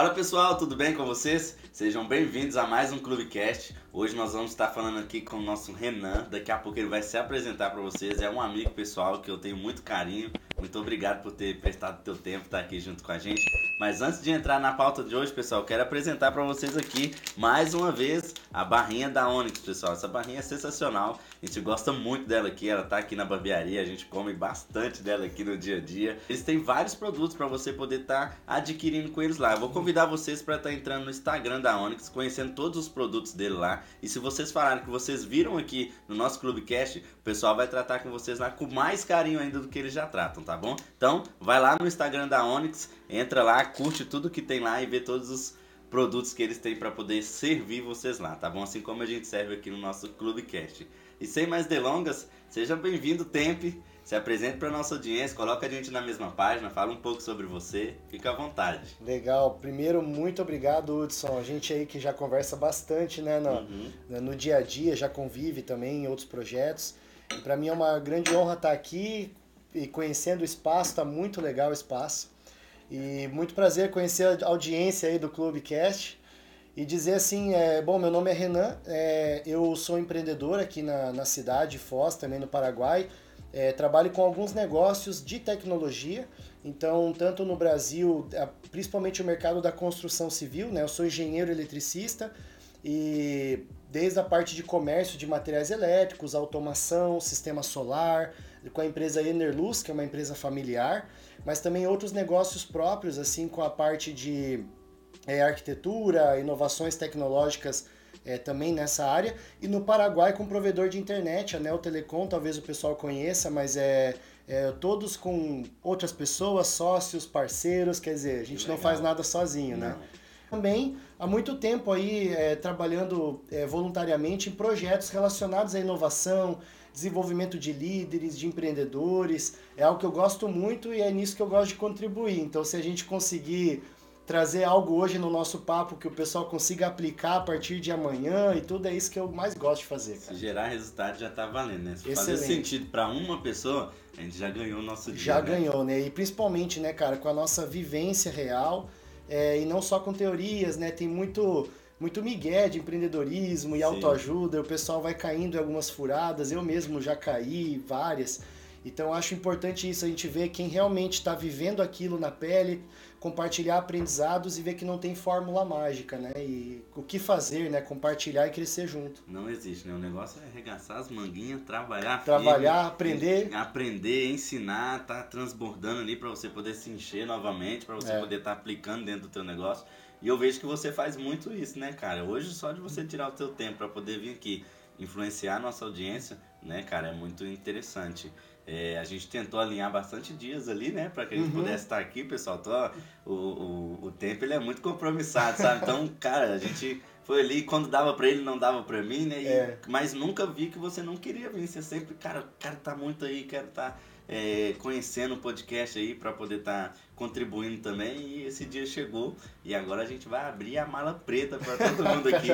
Fala pessoal, tudo bem com vocês? Sejam bem-vindos a mais um Clubecast. Hoje nós vamos estar falando aqui com o nosso Renan. Daqui a pouco ele vai se apresentar para vocês. É um amigo pessoal que eu tenho muito carinho. Muito obrigado por ter prestado teu tempo, estar aqui junto com a gente. Mas antes de entrar na pauta de hoje, pessoal, quero apresentar para vocês aqui mais uma vez a barrinha da Onyx, pessoal. Essa barrinha é sensacional. A gente gosta muito dela aqui. Ela tá aqui na barbearia, a gente come bastante dela aqui no dia a dia. Eles têm vários produtos para você poder estar tá adquirindo com eles lá. Eu vou convidar vocês para estar tá entrando no Instagram da Onyx, conhecendo todos os produtos dele lá. E se vocês falarem que vocês viram aqui no nosso Clubecast, o pessoal vai tratar com vocês lá com mais carinho ainda do que eles já tratam, tá bom? Então, vai lá no Instagram da Onyx, entra lá, curte tudo que tem lá e vê todos os produtos que eles têm para poder servir vocês lá, tá bom? Assim como a gente serve aqui no nosso Clubecast. E sem mais delongas, seja bem-vindo, Tempe. Se apresente para nossa audiência, coloca a gente na mesma página, fala um pouco sobre você, fica à vontade. Legal. Primeiro, muito obrigado, Hudson. A gente aí que já conversa bastante, né, no, uhum. no dia a dia, já convive também em outros projetos. Para mim é uma grande honra estar aqui e conhecendo o espaço, tá muito legal o espaço. E muito prazer conhecer a audiência aí do Clubecast e dizer assim, é, bom, meu nome é Renan, é, eu sou empreendedor aqui na, na cidade de Foz, também no Paraguai, é, trabalho com alguns negócios de tecnologia, então, tanto no Brasil, principalmente o mercado da construção civil, né? Eu sou engenheiro eletricista e desde a parte de comércio de materiais elétricos, automação, sistema solar, com a empresa Enerluz, que é uma empresa familiar, mas também outros negócios próprios, assim, com a parte de é, arquitetura, inovações tecnológicas é, também nessa área. E no Paraguai com provedor de internet, a Neo Telecom, talvez o pessoal conheça, mas é, é todos com outras pessoas, sócios, parceiros, quer dizer, a gente não faz nada sozinho, né? não. né? Também há muito tempo aí é, trabalhando é, voluntariamente em projetos relacionados à inovação, desenvolvimento de líderes, de empreendedores. É algo que eu gosto muito e é nisso que eu gosto de contribuir. Então, se a gente conseguir trazer algo hoje no nosso papo que o pessoal consiga aplicar a partir de amanhã e tudo é isso que eu mais gosto de fazer. Cara. Se gerar resultado já tá valendo, né? Se Excelente. fazer sentido para uma pessoa, a gente já ganhou o nosso dia. Já né? ganhou, né? E principalmente, né, cara, com a nossa vivência real é, e não só com teorias, né? Tem muito muito migué de empreendedorismo e Sim. autoajuda, o pessoal vai caindo em algumas furadas, eu mesmo já caí várias. Então acho importante isso, a gente ver quem realmente está vivendo aquilo na pele, compartilhar aprendizados e ver que não tem fórmula mágica, né? E o que fazer, né? Compartilhar e crescer junto. Não existe, né? O negócio é arregaçar as manguinhas, trabalhar Trabalhar, aprender. Aprender, ensinar, tá transbordando ali para você poder se encher novamente, para você é. poder estar tá aplicando dentro do teu negócio. E eu vejo que você faz muito isso, né, cara? Hoje só de você tirar o teu tempo para poder vir aqui influenciar a nossa audiência, né, cara, é muito interessante. É, a gente tentou alinhar bastante dias ali, né? Pra que a gente uhum. pudesse estar aqui, pessoal. Tô, o, o, o tempo ele é muito compromissado, sabe? Então, cara, a gente foi ali quando dava pra ele, não dava pra mim, né? E, é. Mas nunca vi que você não queria vir. Você sempre, cara, quero tá muito aí, quero estar. Tá é, conhecendo o podcast aí para poder estar tá contribuindo também. E esse dia chegou e agora a gente vai abrir a mala preta para todo mundo aqui.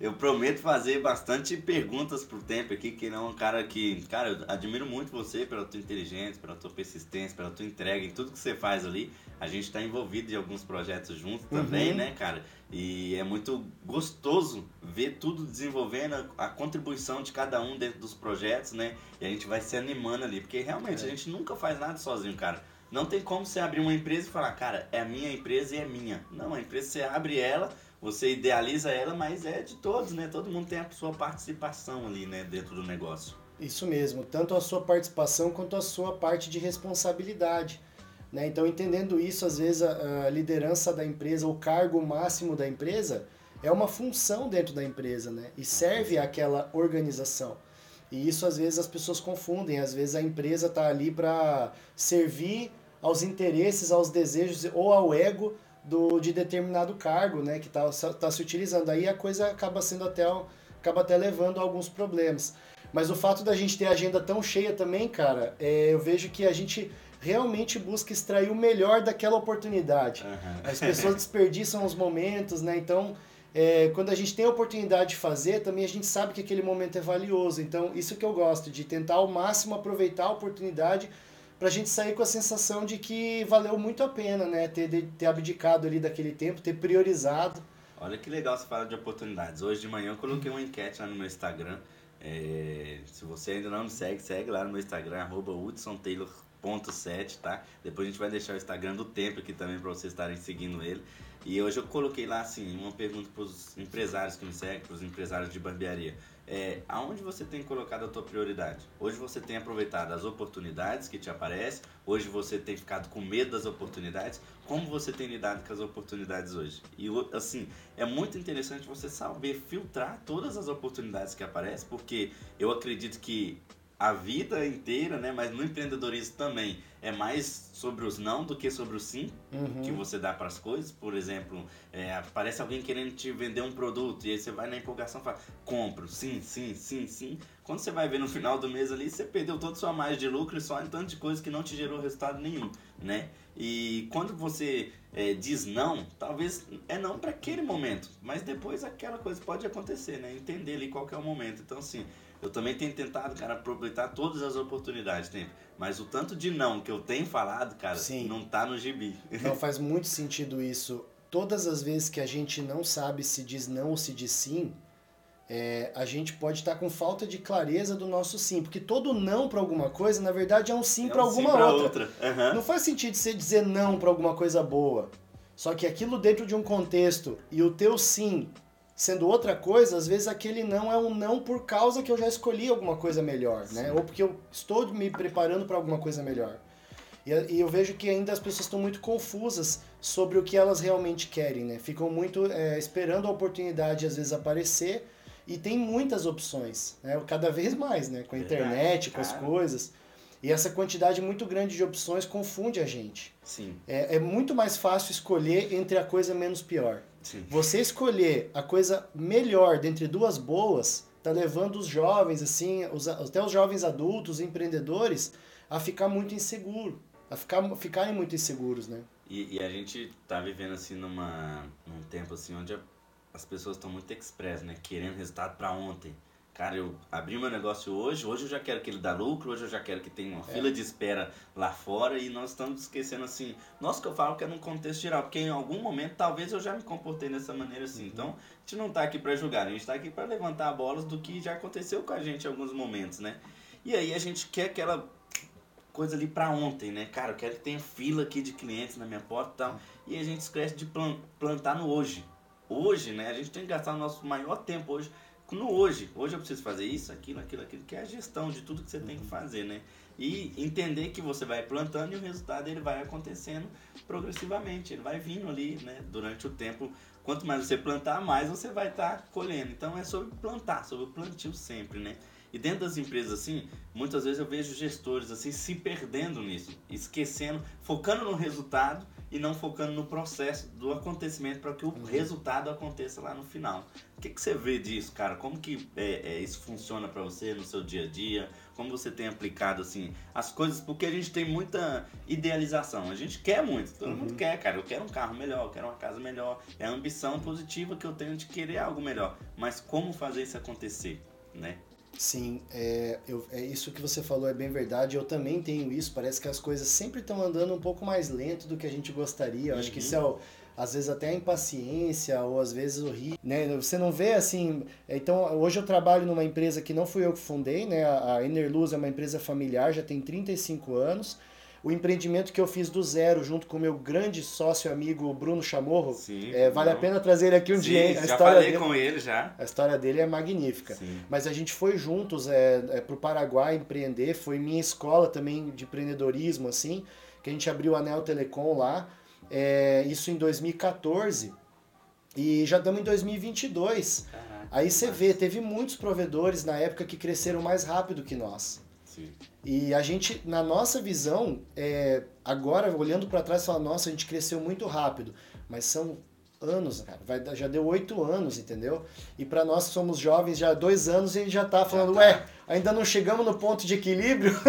eu prometo fazer bastante perguntas pro tempo aqui, que não é um cara que, cara, eu admiro muito você pela tua inteligência, pela tua persistência, pela tua entrega em tudo que você faz ali. A gente está envolvido em alguns projetos juntos também, uhum. né, cara? E é muito gostoso ver tudo desenvolvendo, a, contribuição de cada um dentro dos projetos, né? E a gente vai se animando ali, porque realmente é. a gente nunca faz nada sozinho, cara. Não tem como você abrir uma empresa e falar, cara, é a minha empresa e é minha. Não, a empresa você abre ela, você idealiza ela, mas é de todos, né? Todo mundo tem a sua participação ali, né, dentro do negócio. Isso mesmo, tanto a sua participação quanto a sua parte de responsabilidade. Né? Então, entendendo isso, às vezes a, liderança da empresa, o cargo máximo da empresa, é uma função dentro da empresa, né? E serve àquela organização. E isso às vezes as pessoas confundem. Às vezes a empresa está ali para servir aos interesses, aos desejos ou ao ego do, de determinado cargo, né? Que está tá se utilizando. Aí a coisa acaba sendo até acaba até levando a alguns problemas. Mas o fato da gente ter a agenda tão cheia também, cara, é, eu vejo que a gente realmente busca extrair o melhor daquela oportunidade. Uhum. As pessoas desperdiçam os momentos, né? Então, é, quando a gente tem a oportunidade de fazer, também a gente sabe que aquele momento é valioso. Então, isso que eu gosto, de tentar ao máximo aproveitar a oportunidade pra gente sair com a sensação de que valeu muito a pena, né? Ter, ter abdicado ali daquele tempo, ter priorizado. Olha que legal você falar de oportunidades. Hoje de manhã eu coloquei uma enquete lá no meu Instagram. É, se você ainda não me segue, segue lá no meu Instagram, arroba hudsontaylor.7, tá? Depois a gente vai deixar o Instagram do tempo aqui também para vocês estarem seguindo ele. E hoje eu coloquei lá assim, uma pergunta para os empresários que me seguem, para os empresários de barbearia é, aonde você tem colocado a tua prioridade? Hoje você tem aproveitado as oportunidades que te aparecem? Hoje você tem ficado com medo das oportunidades? Como você tem lidado com as oportunidades hoje? E assim, é muito interessante você saber filtrar todas as oportunidades que aparecem, porque eu acredito que a vida inteira, né? Mas no empreendedorismo também é mais sobre os não do que sobre o sim uhum. que você dá para as coisas. Por exemplo, é, aparece alguém querendo te vender um produto e aí você vai na empolgação e fala, compro, sim, sim, sim, sim. Quando você vai ver no final do mês ali, você perdeu toda a sua margem de lucro e só em tanto de coisa que não te gerou resultado nenhum, né? E quando você é, diz não, talvez é não para aquele momento, mas depois aquela coisa pode acontecer, né? Entender ali qual é o momento. Então, assim, eu também tenho tentado, cara, aproveitar todas as oportunidades tempo. Mas o tanto de não que eu tenho falado, cara, Sim. não tá no gibi. Não faz muito sentido isso. Todas as vezes que a gente não sabe se diz não ou se diz sim, é, a gente pode estar tá com falta de clareza do nosso sim. Porque todo não para alguma coisa, na verdade, é um sim é para um alguma sim outra. outra. Uhum. Não faz sentido você dizer não para alguma coisa boa. Só que aquilo dentro de um contexto e o teu sim sendo outra coisa, às vezes aquele não é um não por causa que eu já escolhi alguma coisa melhor, né? Sim. né? Ou porque eu estou me preparando para alguma coisa melhor. E, e, eu vejo que ainda as pessoas estão muito confusas sobre o que elas realmente querem, né? Ficam muito é, esperando a oportunidade às vezes aparecer e tem muitas opções, né? Cada vez mais, né? Com a internet, com as coisas. E essa quantidade muito grande de opções confunde a gente. Sim. É, é muito mais fácil escolher entre a coisa menos pior. Sim. Você escolher a coisa melhor dentre duas boas tá levando os jovens, assim, os, até os jovens adultos, empreendedores, a ficar muito inseguro, a ficar, ficarem muito inseguros, né? E, e a gente tá vivendo assim numa, num tempo assim onde as pessoas estão muito express, né? Querendo resultado para ontem. Cara, eu abri meu negócio hoje, hoje eu já quero que ele dá lucro, hoje eu já quero que tenha uma é. fila de espera lá fora e nós estamos esquecendo assim. Nossa, que eu falo que é num contexto geral, porque em algum momento talvez eu já me comportei dessa maneira assim. Uhum. Então, a gente não está aqui para julgar, a gente está aqui para levantar bolas do que já aconteceu com a gente em alguns momentos, né? E aí a gente quer aquela coisa ali para ontem, né? Cara, eu quero que tenha fila aqui de clientes na minha porta e tal. E a gente esquece de plantar no hoje. Hoje, né? A gente tem que gastar o nosso maior tempo hoje no hoje. Hoje eu preciso fazer isso, aquilo, aquilo, aquilo, que é a gestão de tudo que você tem que fazer, né? E entender que você vai plantando e o resultado ele vai acontecendo progressivamente, ele vai vindo ali, né? Durante o tempo. Quanto mais você plantar, mais você vai estar tá colhendo. Então é sobre plantar, sobre o plantio sempre, né? E dentro das empresas assim, muitas vezes eu vejo gestores assim se perdendo nisso, esquecendo, focando no resultado e não focando no processo do acontecimento para que o uhum. resultado aconteça lá no final. O que, que você vê disso, cara? Como que é, é, isso funciona para você no seu dia a dia? Como você tem aplicado assim as coisas? Porque a gente tem muita idealização. A gente quer muito, todo uhum. mundo quer, cara. Eu quero um carro melhor, eu quero uma casa melhor. É a ambição positiva que eu tenho de querer algo melhor. Mas como fazer isso acontecer, né? Sim, é, eu, é isso que você falou é bem verdade. Eu também tenho isso. Parece que as coisas sempre estão andando um pouco mais lento do que a gente gostaria. Eu uhum. acho que isso é o, às vezes até a impaciência ou às vezes o rir, né? Você não vê assim. Então, hoje eu trabalho numa empresa que não fui eu que fundei, né? A Enerluz é uma empresa familiar, já tem 35 anos o empreendimento que eu fiz do zero junto com o meu grande sócio amigo Bruno Chamorro. Sim, é, vale não. a pena trazer ele aqui um Sim, dia. A já história falei dele, com ele já. A história dele é magnífica. Sim. Mas a gente foi juntos é, é, para o Paraguai empreender. Foi minha escola também de empreendedorismo, assim, que a gente abriu a Anel Telecom lá. É, isso em 2014. E já estamos em 2022. Caraca, Aí você vê, teve muitos provedores na época que cresceram mais rápido que nós. Sim. E a gente, na nossa visão, é, agora olhando para trás, fala: nossa, a gente cresceu muito rápido. Mas são anos, cara. Vai, já deu oito anos, entendeu? E para nós que somos jovens, já há dois anos, a gente já tá falando: já tá. ué, ainda não chegamos no ponto de equilíbrio?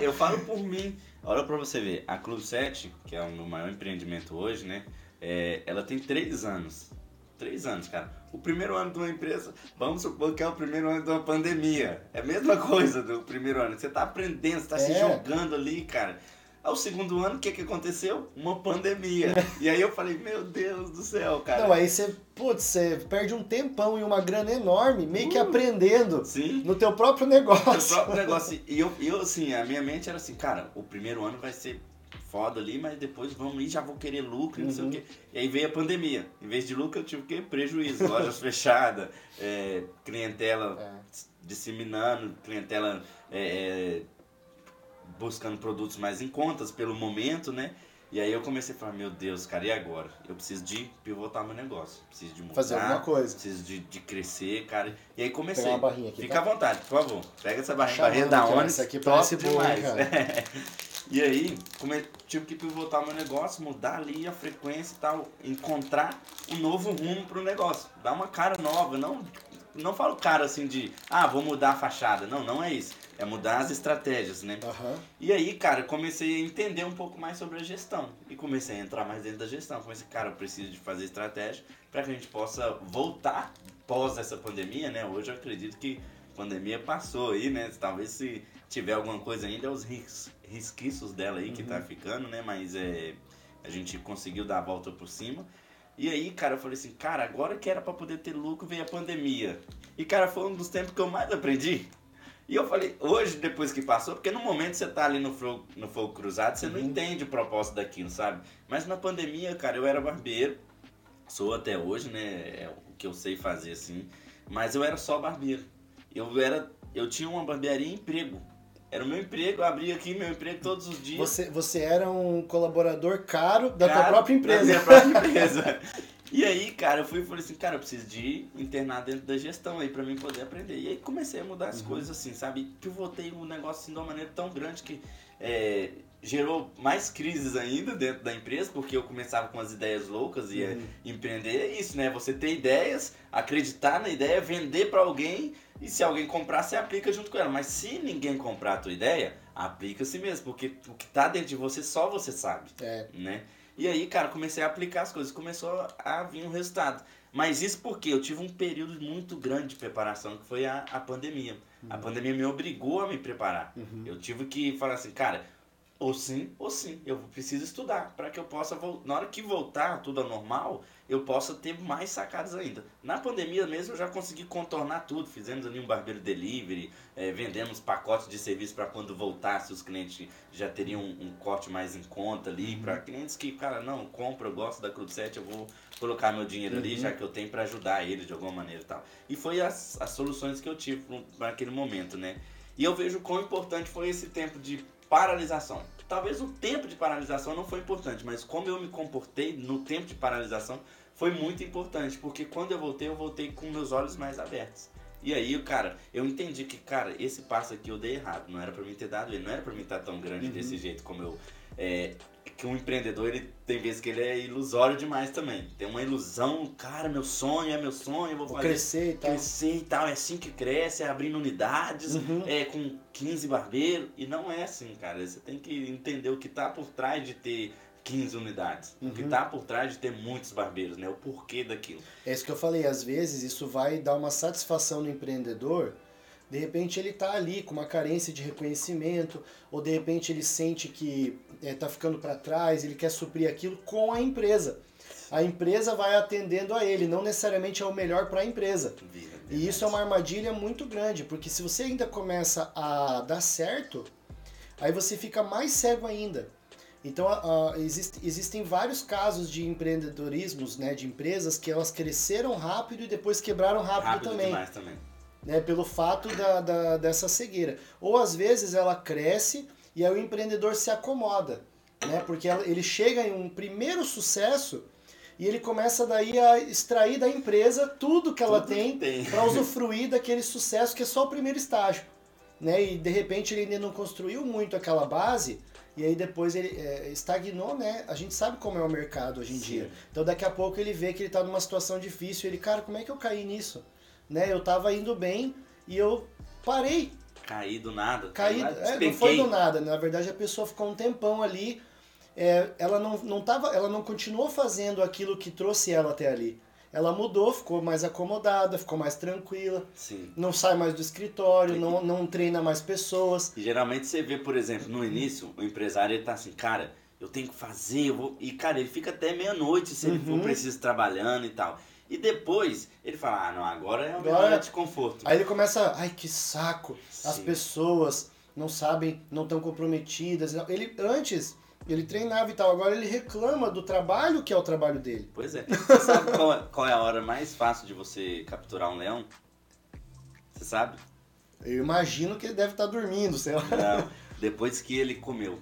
É, eu falo por mim. Olha para você ver, a Clube 7, que é o meu maior empreendimento hoje, né? É, ela tem três anos. Três anos, cara. O primeiro ano de uma empresa, vamos supor que é o primeiro ano de uma pandemia. É a mesma coisa do primeiro ano. Você tá aprendendo, você tá é. se jogando ali, cara. Ao segundo ano, o que, que aconteceu? Uma pandemia. e aí eu falei, meu Deus do céu, cara. Não, aí você, putz, você perde um tempão e uma grana enorme, meio uh, que aprendendo sim. no teu próprio negócio. No próprio negócio. E eu, eu, assim, a minha mente era assim, cara, o primeiro ano vai ser foda ali, mas depois vamos ir, já vou querer lucro, não sei o uhum. quê. E aí veio a pandemia. Em vez de lucro, eu tive que prejuízo. Lojas fechadas, é, clientela é. disseminando, clientela é, é buscando produtos mais em contas pelo momento, né? E aí eu comecei a falar, meu Deus, cara, e agora? Eu preciso de pivotar meu negócio. Preciso de mudar. Fazer alguma coisa. Preciso de, de crescer, cara. E aí comecei. Pegar uma barrinha aqui, Fica tá? à vontade, por favor. Pega essa barrinha, barrinha da Onix. Essa aqui parece boa, cara. e aí, come... tive que pivotar meu negócio, mudar ali a frequência e tal. Encontrar um novo rumo pro negócio. Dar uma cara nova. Não, não falo cara assim de, ah, vou mudar a fachada. Não, não é isso é mudar as estratégias, né? Uhum. E aí, cara, comecei a entender um pouco mais sobre a gestão. E comecei a entrar mais dentro da gestão. Comecei, cara, eu preciso de fazer estratégia para que a gente possa voltar pós essa pandemia, né? Hoje eu acredito que a pandemia passou aí, né? Talvez se tiver alguma coisa ainda, é os ris risquiços dela aí uhum. que tá uhum. ficando, né? Mas é, a gente conseguiu dar a volta por cima. E aí, cara, eu falei assim, cara, agora que era para poder ter lucro, veio a pandemia. E, cara, foi um dos tempos que eu mais aprendi. E eu falei, hoje, depois que passou, porque no momento você tá ali no fogo, no fogo cruzado, você uhum. não entende o propósito daquilo, sabe? Mas na pandemia, cara, eu era barbeiro, sou até hoje, né? É o que eu sei fazer assim. Mas eu era só barbeiro. Eu era. Eu tinha uma barbearia e emprego. Era o meu emprego, eu abria aqui meu emprego todos os dias. Você, você era um colaborador caro da caro tua própria empresa. Da minha própria empresa. E aí, cara, eu fui e falei assim, cara, eu preciso de internar dentro da gestão aí para mim poder aprender. E aí comecei a mudar as uhum. coisas assim, sabe? Pivotei o um negócio assim de uma maneira tão grande que é, gerou mais crises ainda dentro da empresa, porque eu começava com as ideias loucas e uhum. empreender é isso, né? Você ter ideias, acreditar na ideia, vender para alguém e se alguém comprar, você aplica junto com ela. Mas se ninguém comprar a tua ideia, aplica-se mesmo, porque o que tá dentro de você só você sabe, é. né? E aí, cara, comecei a aplicar as coisas, começou a vir um resultado. Mas isso porque eu tive um período muito grande de preparação, que foi a, a pandemia. Uhum. A pandemia me obrigou a me preparar. Uhum. Eu tive que falar assim, cara, ou sim, ou sim. Eu preciso estudar para que eu possa, na hora que voltar tudo ao normal, eu possa ter mais sacadas ainda. Na pandemia mesmo eu já consegui contornar tudo. Fizemos ali um barbeiro delivery, é, vendemos pacotes de serviço para quando voltasse os clientes já teriam um, um corte mais em conta ali. Uhum. Para clientes que, cara, não, compra, eu gosto da Cruz 7, eu vou colocar meu dinheiro uhum. ali já que eu tenho para ajudar eles de alguma maneira e tal. E foi as, as soluções que eu tive para aquele momento, né? E eu vejo quão importante foi esse tempo de paralisação. Talvez o tempo de paralisação não foi importante, mas como eu me comportei no tempo de paralisação foi muito importante, porque quando eu voltei, eu voltei com meus olhos mais abertos. E aí, cara, eu entendi que, cara, esse passo aqui eu dei errado, não era para mim ter dado ele, não era para mim estar tão grande uhum. desse jeito como eu é, que um empreendedor, ele tem vezes que ele é ilusório demais também. Tem uma ilusão, cara, meu sonho é meu sonho, eu vou, vou fazer, crescer e tal. Crescer e tal, é assim que cresce, é abrindo unidades, uhum. é com 15 barbeiros. E não é assim, cara. Você tem que entender o que tá por trás de ter 15 unidades. Uhum. O que uhum. tá por trás de ter muitos barbeiros, né? O porquê daquilo. É isso que eu falei, às vezes isso vai dar uma satisfação no empreendedor de repente ele está ali com uma carência de reconhecimento, ou de repente ele sente que está é, ficando para trás, ele quer suprir aquilo com a empresa. A empresa vai atendendo a ele, não necessariamente é o melhor para a empresa. E isso é uma armadilha muito grande, porque se você ainda começa a dar certo, aí você fica mais cego ainda. Então, uh, existe, existem vários casos de empreendedorismos, né, de empresas que elas cresceram rápido e depois quebraram rápido, rápido também. também né, pelo fato da, da, dessa cegueira. Ou às vezes ela cresce e aí o empreendedor se acomoda, né, porque ele chega em um primeiro sucesso e ele começa daí a extrair da empresa tudo que ela tudo tem, tem. para usufruir daquele sucesso que é só o primeiro estágio. Né, e de repente ele ainda não construiu muito aquela base, e aí depois ele é, estagnou, né? A gente sabe como é o mercado hoje em Sim. dia. Então daqui a pouco ele vê que ele está numa situação difícil, ele, cara, como é que eu caí nisso? Né? Eu tava indo bem e eu parei. Caí do nada. Caí, é, não foi do nada. Na verdade, a pessoa ficou um tempão ali. É, ela não, não tava, ela não continuou fazendo aquilo que trouxe ela até ali. ela mudou, ficou mais acomodada, ficou mais tranquila. Sim. Não sai mais do escritório, não, não treina mais pessoas. E geralmente você vê, por exemplo, no início, o empresário ele tá assim, cara, eu tenho que fazer, eu vou... e cara, ele fica até meia-noite se ele for Uhum. preciso trabalhando e tal. E depois ele fala, ah, não, agora é minha Agora- hora de conforto. Aí ele começa, ai que saco, as Sim. pessoas não sabem, não estão comprometidas. Ele antes ele treinava e tal, agora ele reclama do trabalho que é o trabalho dele. Pois é. Você sabe qual é, qual é a hora mais fácil de você capturar um leão? Você sabe? Eu imagino que ele deve estar dormindo, sei lá. Não. Depois que ele comeu.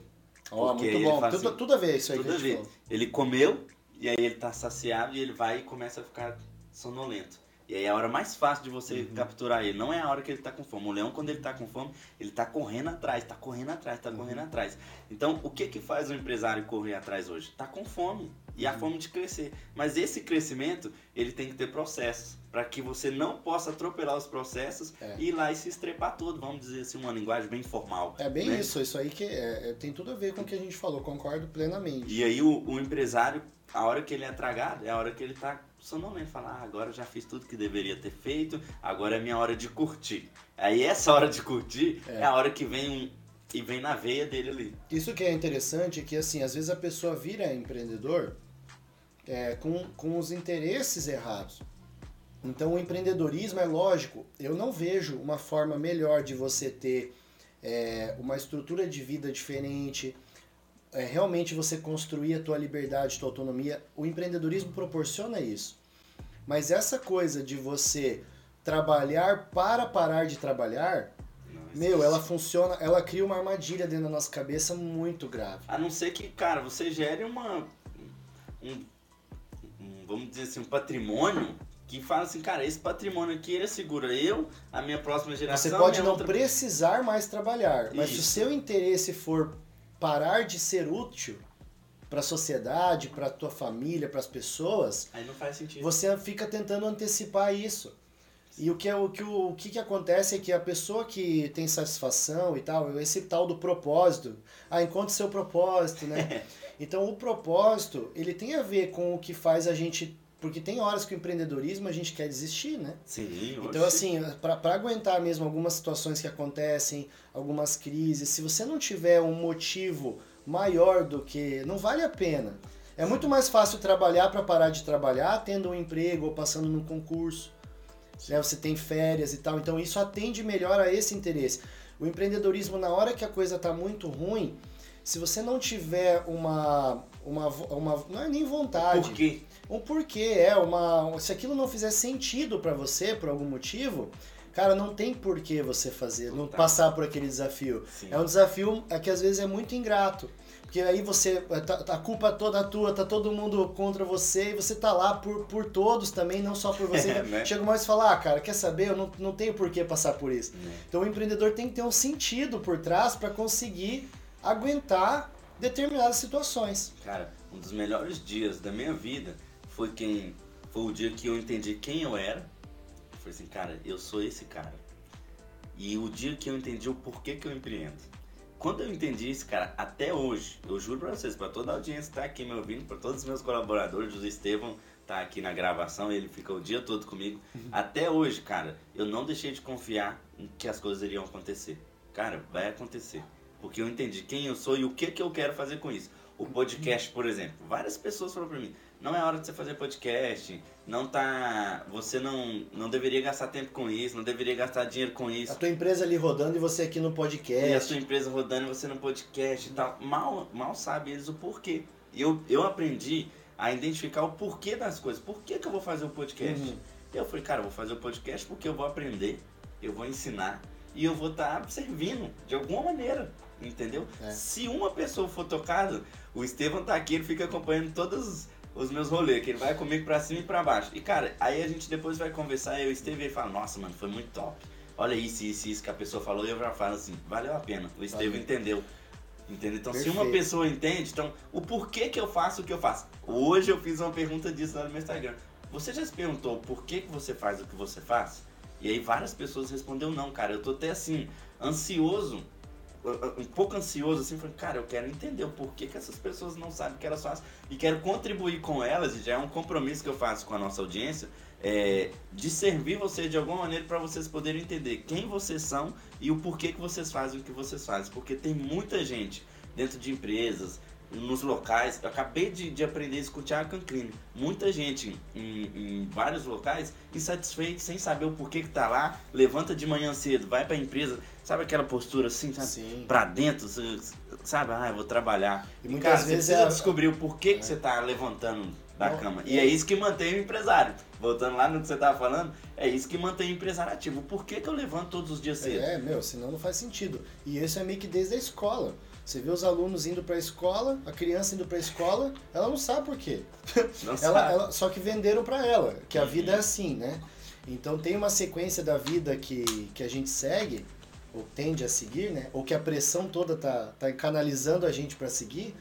Ó, Porque muito bom. Tudo, assim, tudo a ver isso aí Tudo a ver. falou. Ele comeu e aí ele tá saciado e ele vai e começa a ficar sonolento. E aí é a hora mais fácil de você Uhum. capturar ele. Não é a hora que ele tá com fome. O leão, quando ele tá com fome, ele tá correndo atrás, tá correndo atrás, tá correndo Uhum. atrás. Então, o que que faz o empresário correr atrás hoje? Tá com fome. E Uhum. a fome de crescer. Mas esse crescimento, ele tem que ter processos. para que você não possa atropelar os processos É. e ir lá e se estrepar todo. Vamos dizer assim, uma linguagem bem formal. É bem né? isso, isso aí que é- é- tem tudo a ver com o que a gente falou, concordo plenamente. E aí o, o empresário, a hora que ele é tragado, é a hora que ele tá sonolento, fala, ah, agora já fiz tudo que deveria ter feito, agora é minha hora de curtir. Aí essa hora de curtir é, É. a hora que vem um e vem na veia dele ali. Isso que é interessante é que, assim, às vezes a pessoa vira empreendedor é, com, com os interesses errados. Então, o empreendedorismo é lógico. Eu não vejo uma forma melhor de você ter é, uma estrutura de vida diferente, é, realmente você construir a tua liberdade, tua autonomia. O empreendedorismo proporciona isso. Mas essa coisa de você trabalhar para parar de trabalhar, meu, ela funciona, ela cria uma armadilha dentro da nossa cabeça muito grave. A não ser que, cara, você gere uma. Um, um, vamos dizer assim, um patrimônio que fala assim, cara, esse patrimônio aqui ele assegura eu, a minha próxima geração. Você pode não outra... precisar mais trabalhar, mas se o Isso. seu interesse for parar de ser útil para a sociedade, para a tua família, para as pessoas, Aí não faz sentido. você fica tentando antecipar isso. E o que, é, o, que, o, o que, que acontece é que a pessoa que tem satisfação e tal, esse tal do propósito, ah, encontre seu propósito, né? Então o propósito, ele tem a ver com o que faz a gente. Porque tem horas que o empreendedorismo a gente quer desistir, né? Sim, Então, assim, para aguentar mesmo algumas situações que acontecem, algumas crises, se você não tiver um motivo maior do que. Não vale a pena. É muito mais fácil trabalhar para parar de trabalhar, tendo um emprego ou passando num concurso. Né? Você tem férias e tal. Então, isso atende melhor a esse interesse. O empreendedorismo, na hora que a coisa está muito ruim, se você não tiver uma. uma, uma não é nem vontade Por quê? Um porquê, é uma. Se aquilo não fizer sentido pra você por algum motivo, cara, não tem porquê você fazer, não passar por aquele desafio. Sim. É um desafio é que às vezes é muito ingrato. Porque aí você. tá- tá- A culpa é toda tua, tá todo mundo contra você e você tá lá por, por todos também, não só por você. É, né? Chega mais e fala, ah, cara, quer saber? Eu não, não tenho por que passar por isso. Né? Então o empreendedor tem que ter um sentido por trás pra conseguir aguentar determinadas situações. Cara, um dos melhores dias da minha vida foi quem foi o dia que eu entendi quem eu era. Eu falei assim, cara, eu sou esse cara. E o dia que eu entendi o porquê que eu empreendo. Quando eu entendi isso, cara, até hoje, eu juro pra vocês, pra toda a audiência que tá aqui me ouvindo, pra todos os meus colaboradores, o Estevão tá aqui na gravação, ele fica o dia todo comigo. Até hoje, cara, eu não deixei de confiar em que as coisas iriam acontecer. Cara, vai acontecer. Porque eu entendi quem eu sou e o que, que eu quero fazer com isso. O podcast, por exemplo, várias pessoas falaram pra mim, não é hora de você fazer podcast, não tá. Você não, não deveria gastar tempo com isso, não deveria gastar dinheiro com isso. A tua empresa ali rodando e você aqui no E a podcast. sua empresa rodando e você no podcast e tal. Mal, mal sabe eles o porquê. E eu, eu aprendi a identificar o porquê das coisas. Por que, que eu vou fazer o podcast? Uhum. Eu falei, cara, eu vou fazer o podcast porque eu vou aprender, eu vou ensinar e eu vou estar servindo de alguma maneira. Entendeu? É. Se uma pessoa for tocada, o Estevam tá aqui, ele fica acompanhando todos os meus rolês, que ele vai comigo pra cima e pra baixo. E cara, aí a gente depois vai conversar, eu e o Estevam e ele fala, nossa, mano, foi muito top. Olha isso, isso, isso que a pessoa falou, e eu já falo assim, valeu a pena. O Estevam Valeu. entendeu. Entendeu? Então, se uma Perfeito. pessoa entende, então, o porquê que eu faço o que eu faço? Hoje eu fiz uma pergunta disso lá no meu Instagram. Você já se perguntou por que, que você faz o que você faz? E aí várias pessoas responderam não, cara. Eu tô até assim, ansioso um pouco ansioso assim, falei, cara, eu quero entender o porquê que essas pessoas não sabem o que elas fazem e quero contribuir com elas, e já é um compromisso que eu faço com a nossa audiência, é, de servir vocês de alguma maneira para vocês poderem entender quem vocês são e o porquê que vocês fazem o que vocês fazem. Porque tem muita gente dentro de empresas, nos locais. Eu acabei de, de aprender isso com o Thiago Canclini. Muita gente em, em, vários locais insatisfeito, sem saber o porquê que tá lá, levanta de manhã cedo, vai pra empresa, sabe aquela postura assim, sabe? Sim. Pra dentro, sabe? Ah, eu vou trabalhar. E, muitas cara, vezes você precisa é... descobrir o porquê é. que você tá levantando da Não, cama. E é isso que mantém o empresário. Voltando lá no que você tava falando, é isso que mantém o empresário ativo. Por que, que eu levanto todos os dias cedo? É, meu, senão não faz sentido. E isso é meio que desde a escola. Você vê os alunos indo para a escola, a criança indo para a escola, ela não sabe por quê. Não ela, sabe. Ela, só que venderam para ela, que a vida é assim, né? Então tem uma sequência da vida que, que a gente segue, ou tende a seguir, né? Ou que a pressão toda tá, tá canalizando a gente para seguir.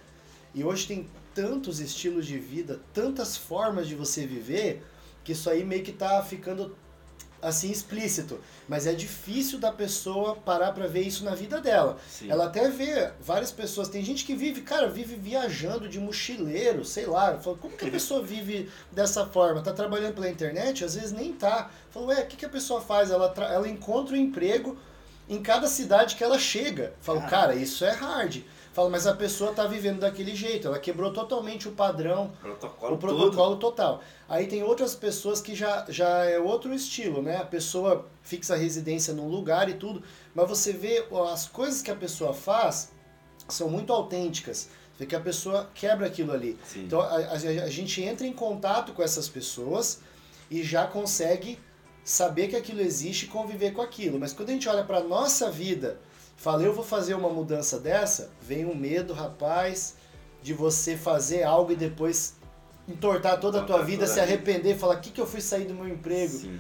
E hoje tem tantos estilos de vida, tantas formas de você viver, que isso aí meio que tá ficando assim explícito, mas é difícil da pessoa parar para ver isso na vida dela. Sim. Ela até vê várias pessoas, tem gente que vive, cara, vive viajando de mochileiro, sei lá, fala, como que a pessoa vive dessa forma? Tá trabalhando pela internet, às vezes nem tá. Fala, ué, o que, que a pessoa faz? Ela, ela encontra um emprego em cada cidade que ela chega. Fala, cara, isso é hard. Fala, mas a pessoa está vivendo daquele jeito, ela quebrou totalmente o padrão, protocolo o protocolo tudo. total. Aí tem outras pessoas que já, já é outro estilo, né? A pessoa fixa a residência num lugar e tudo, mas você vê as coisas que a pessoa faz são muito autênticas. Vê que a pessoa quebra aquilo ali. Sim. Então a, a, a gente entra em contato com essas pessoas e já consegue saber que aquilo existe e conviver com aquilo. Mas quando a gente olha para nossa vida, Falei, eu vou fazer uma mudança dessa, vem um medo, rapaz, de você fazer algo e depois entortar toda a tua vida, se arrepender, falar, o que, que eu fui sair do meu emprego? Sim.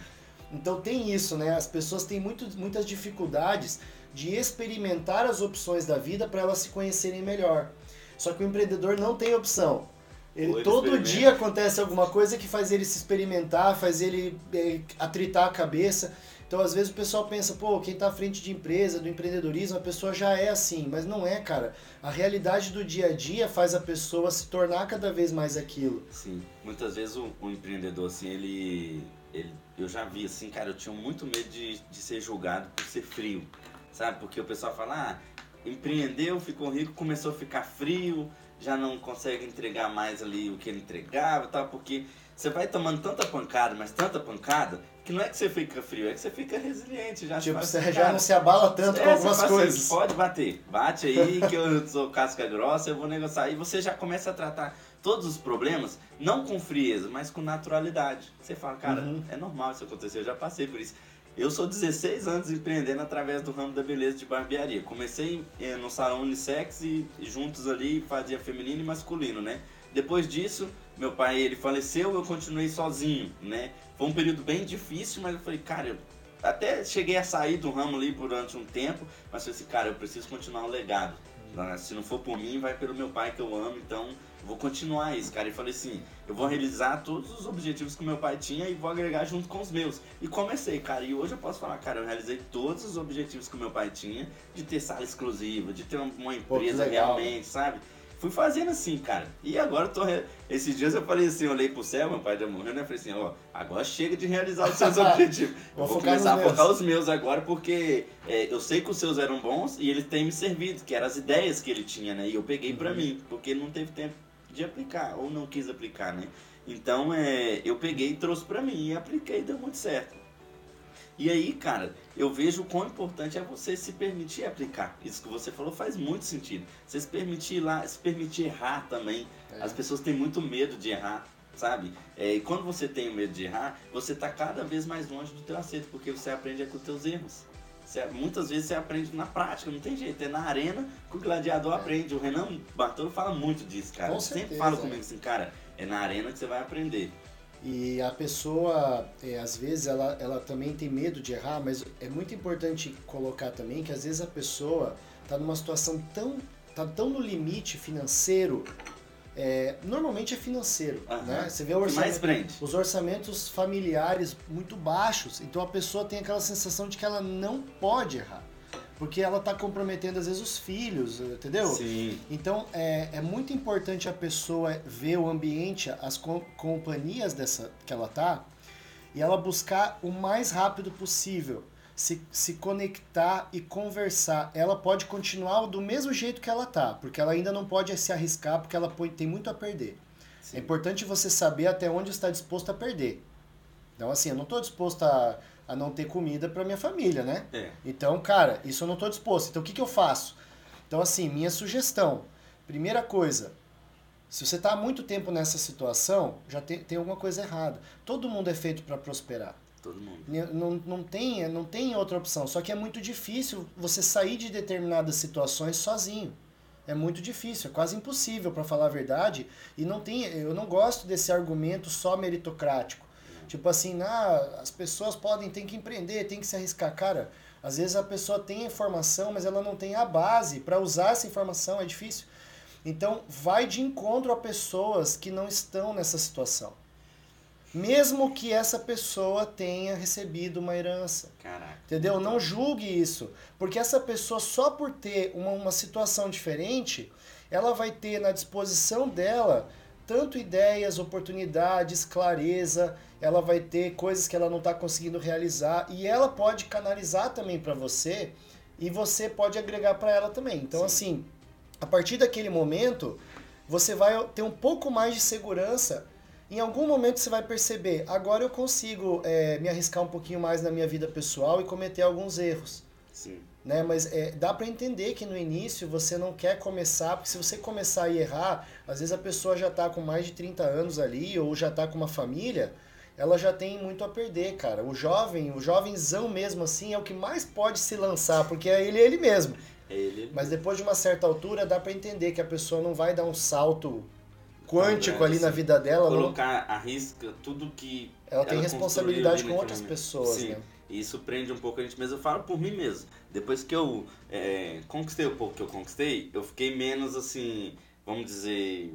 Então tem isso, né? As pessoas têm muito, muitas dificuldades de experimentar as opções da vida para elas se conhecerem melhor. Só que o empreendedor não tem opção. Ele, ele todo dia acontece alguma coisa que faz ele se experimentar, faz ele é, atritar a cabeça. Então, às vezes o pessoal pensa, pô, quem está à frente de empresa, do empreendedorismo, a pessoa já é assim, mas não é, cara. A realidade do dia a dia faz a pessoa se tornar cada vez mais aquilo. Sim, muitas vezes o, o empreendedor, assim, ele, ele, eu já vi, assim, cara, eu tinha muito medo de, de ser julgado por ser frio, sabe? Porque o pessoal fala, ah, empreendeu, ficou rico, começou a ficar frio, já não consegue entregar mais ali o que ele entregava, tal, porque você vai tomando tanta pancada, mas tanta pancada, que não é que você fica frio, é que você fica resiliente. Já tipo, você assim, já não se abala tanto é, com algumas assim, coisas. pode bater, bate aí que eu sou casca grossa, eu vou negociar. E você já começa a tratar todos os problemas, não com frieza, mas com naturalidade. Você fala, cara, uhum. é normal isso acontecer, eu já passei por isso. Eu sou 16 anos empreendendo através do ramo da beleza de barbearia. Comecei eh, no salão unissex e juntos ali fazia feminino e masculino, né? Depois disso, meu pai ele faleceu, eu continuei sozinho, né? Foi um período bem difícil, mas eu falei, cara, eu até cheguei a sair do ramo ali durante um tempo, mas falei assim, cara, eu preciso continuar o legado. Se não for por mim, vai pelo meu pai que eu amo, então vou continuar isso, cara. E falei assim, eu vou realizar todos os objetivos que meu pai tinha e vou agregar junto com os meus. E comecei, cara. E hoje eu posso falar, cara, eu realizei todos os objetivos que meu pai tinha de ter sala exclusiva, de ter uma empresa Pô, realmente, sabe? Fui fazendo assim, cara. E agora eu tô. Re... Esses dias eu falei assim, eu olhei pro céu, meu pai já morreu, né? Eu falei assim, ó, agora chega de realizar os seus objetivos. vou, vou começar a focar os meus agora, porque é, eu sei que os seus eram bons e eles têm me servido, que eram as ideias que ele tinha, né? E eu peguei uhum. pra mim, porque não teve tempo de aplicar, ou não quis aplicar, né? Então é, eu peguei e trouxe pra mim e apliquei e deu muito certo. E aí, cara, eu vejo o quão importante é você se permitir aplicar. Isso que você falou faz muito sentido. Você se permitir lá, se permitir errar também. É. As pessoas têm muito medo de errar, sabe? É, e quando você tem o medo de errar, você está cada vez mais longe do teu acerto, porque você aprende com os teus erros. Você, muitas vezes você aprende na prática, não tem jeito. É na arena que o gladiador é. aprende. O Renan Bartolo fala muito disso, cara. Com Sempre fala comigo assim, cara, é na arena que você vai aprender. E a pessoa, é, às vezes, ela, ela também tem medo de errar, mas é muito importante colocar também que às vezes a pessoa está numa situação tão, tá tão no limite financeiro, é, normalmente é financeiro, uhum. né? Você vê orçamento, os orçamentos familiares muito baixos, então a pessoa tem aquela sensação de que ela não pode errar. Porque ela tá comprometendo, às vezes, os filhos, entendeu? Sim. Então, é, é muito importante a pessoa ver o ambiente, as com, companhias dessa que ela tá, e ela buscar o mais rápido possível se, se conectar e conversar. Ela pode continuar do mesmo jeito que ela tá, porque ela ainda não pode se arriscar, porque ela tem muito a perder. Sim. É importante você saber até onde está disposto a perder. Então, assim, eu não estou disposto a a não ter comida para minha família, né? É. Então, cara, isso eu não estou disposto. Então, o que, que eu faço? Então, assim, minha sugestão. Primeira coisa, se você está há muito tempo nessa situação, já tem, tem alguma coisa errada. Todo mundo é feito para prosperar. Todo mundo. Não, não, tem, não tem outra opção. Só que é muito difícil você sair de determinadas situações sozinho. É muito difícil, é quase impossível, para falar a verdade. E não tem, eu não gosto desse argumento só meritocrático. Tipo assim, ah, as pessoas podem, tem que empreender, tem que se arriscar. Cara, às vezes a pessoa tem a informação, mas ela não tem a base para usar essa informação, é difícil. Então, vai de encontro a pessoas que não estão nessa situação. Mesmo que essa pessoa tenha recebido uma herança. Caraca. Entendeu? Não julgue isso. Porque essa pessoa, só por ter uma, uma situação diferente, ela vai ter na disposição dela tanto ideias, oportunidades, clareza, ela vai ter coisas que ela não está conseguindo realizar e ela pode canalizar também para você e você pode agregar para ela também. Então, Sim. assim, a partir daquele momento, você vai ter um pouco mais de segurança. Em algum momento você vai perceber, agora eu consigo é, me arriscar um pouquinho mais na minha vida pessoal e cometer alguns erros. Sim né? Mas é, dá para entender que no início você não quer começar, porque se você começar e errar, às vezes a pessoa já tá com mais de 30 anos ali ou já tá com uma família, ela já tem muito a perder, cara. O jovem, o jovenzão mesmo assim é o que mais pode se lançar, porque é ele ele mesmo. É ele. Mas depois de uma certa altura dá para entender que a pessoa não vai dar um salto quântico ali na vida dela, colocar não... arrisca tudo que ela, ela tem responsabilidade com outras pessoas, Sim. né? Isso prende um pouco a gente, mas eu falo por mim mesmo. Depois que eu é, conquistei o pouco que eu conquistei, eu fiquei menos assim, vamos dizer,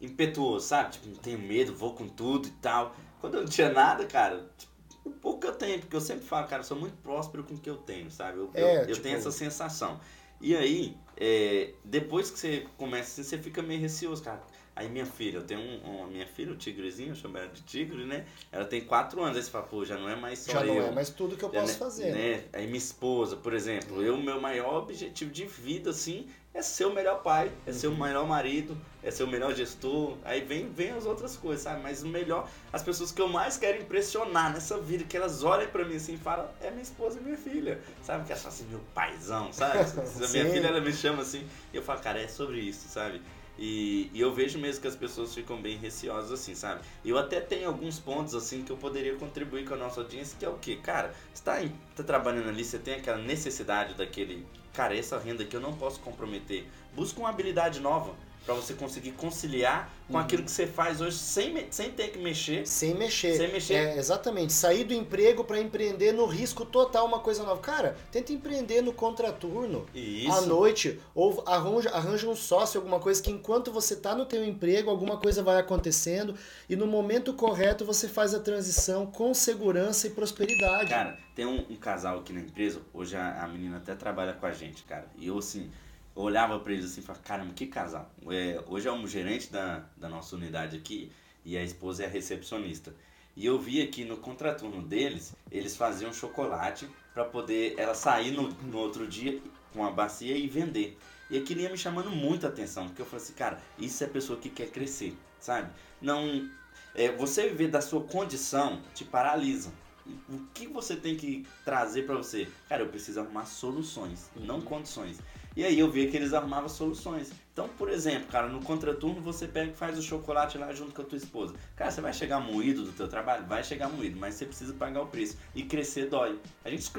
impetuoso, sabe? Tipo, não tenho medo, vou com tudo e tal. Quando eu não tinha nada, cara, tipo, o pouco que eu tenho, porque eu sempre falo, cara, eu sou muito próspero com o que eu tenho, sabe? Eu, é, eu, tipo... eu tenho essa sensação. E aí, é, depois que você começa assim, você fica meio receoso, cara. Aí minha filha, eu tenho um, uma minha filha, o tigrezinho, eu chamo ela de tigre, né? Ela tem quatro anos, aí você fala, pô, já não é mais só já eu. Já não é mais tudo que eu posso né? fazer. Né? Aí minha esposa, por exemplo, eu, meu maior objetivo de vida, assim, é ser o melhor pai, é ser o uhum. melhor marido, é ser o melhor gestor. Aí vem, vem as outras coisas, sabe? Mas o melhor, as pessoas que eu mais quero impressionar nessa vida, que elas olhem para mim assim e falam, é minha esposa e minha filha. Sabe? Que é só assim, meu paizão, sabe? a minha filha, ela me chama assim, e eu falo, cara, é sobre isso, sabe? E, e, eu vejo mesmo que as pessoas ficam bem receosas assim, sabe? Eu até tenho alguns pontos assim que eu poderia contribuir com a nossa audiência, que é o que? Cara, você tá, tá trabalhando ali, você tem aquela necessidade daquele. Cara, essa renda que eu não posso comprometer. Busca uma habilidade nova para você conseguir conciliar com uhum. aquilo que você faz hoje sem, sem ter que mexer. Sem mexer. Sem mexer. É, exatamente. Sair do emprego para empreender no risco total, uma coisa nova. Cara, tenta empreender no contraturno. Isso. À noite. Ou arranja, arranja um sócio, alguma coisa que enquanto você tá no teu emprego, alguma coisa vai acontecendo e no momento correto você faz a transição com segurança e prosperidade. Cara, tem um, um casal aqui na empresa, hoje a, a menina até trabalha com a gente, cara. E eu, assim eu olhava para eles assim e falava, caramba, que casal. É, hoje é um gerente da, da nossa unidade aqui e a esposa é a recepcionista. E eu via que no contraturno deles, eles faziam chocolate para poder ela sair no, no outro dia com a bacia e vender. E aquilo ia me chamando muita atenção, porque eu falei assim, cara, isso é pessoa que quer crescer, sabe? Não. É, você viver da sua condição te paralisa. O que você tem que trazer para você? Cara, eu preciso arrumar soluções, não uhum. condições. E aí eu via que eles arrumavam soluções. Então, por exemplo, cara, no contraturno você pega e faz o chocolate lá junto com a tua esposa. Cara, você vai chegar moído do teu trabalho? Vai chegar moído, mas você precisa pagar o preço. E crescer dói. A gente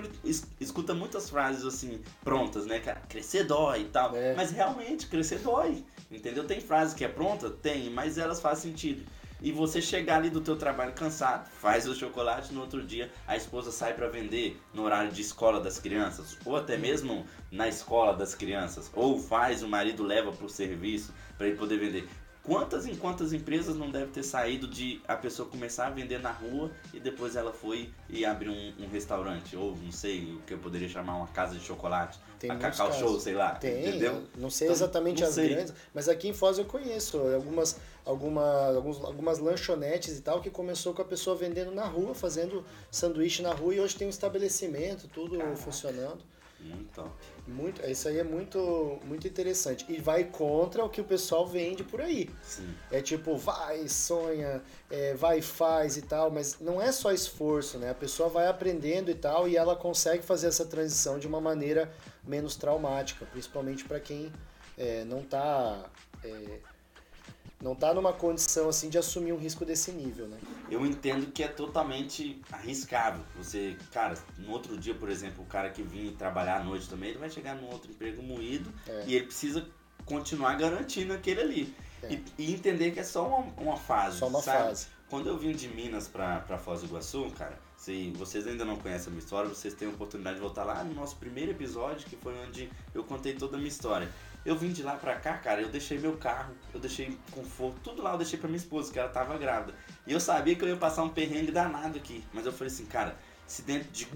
escuta muitas frases assim, prontas, né, cara? Crescer dói e tal. É. Mas realmente, crescer dói. Entendeu? Tem frase que é pronta? Tem, mas elas fazem sentido e você chegar ali do teu trabalho cansado, faz o chocolate, no outro dia a esposa sai para vender no horário de escola das crianças, ou até mesmo na escola das crianças, ou faz, o marido leva para o serviço para ele poder vender. quantas em quantas empresas não deve ter saído de a pessoa começar a vender na rua e depois ela foi e abriu um, um restaurante, ou não sei o que eu poderia chamar uma casa de chocolate, Tem a Cacau casos. Show, sei lá, Tem, entendeu? não sei Então, exatamente não as sei. grandes, mas aqui em Foz eu conheço algumas, alguma, alguns, algumas lanchonetes e tal que começou com a pessoa vendendo na rua, fazendo sanduíche na rua e hoje tem um estabelecimento, tudo Caraca. funcionando. Então, Muito, isso aí é muito, muito interessante. E vai contra o que o pessoal vende por aí. sim. É tipo, vai, sonha, é, vai faz e tal, mas não é só esforço, né? A pessoa vai aprendendo e tal e ela consegue fazer essa transição de uma maneira menos traumática, principalmente para quem é, não tá é, não tá numa condição assim de assumir um risco desse nível, né? Eu entendo que é totalmente arriscável. Você, cara, no outro dia, por exemplo, o cara que vinha trabalhar à noite também, ele vai chegar num outro emprego moído É. e ele precisa continuar garantindo aquele ali. É. E, e entender que é só uma, uma fase. Só uma sabe? fase. Quando eu vim de Minas pra, pra Foz do Iguaçu, cara, se vocês ainda não conhecem a minha história, vocês têm a oportunidade de voltar lá no nosso primeiro episódio, que foi onde eu contei toda a minha história. Eu vim de lá pra cá, cara, eu deixei meu carro, eu deixei conforto, tudo lá eu deixei pra minha esposa, que ela tava grávida. E eu sabia que eu ia passar um perrengue danado aqui. Mas eu falei assim, cara, se dentro de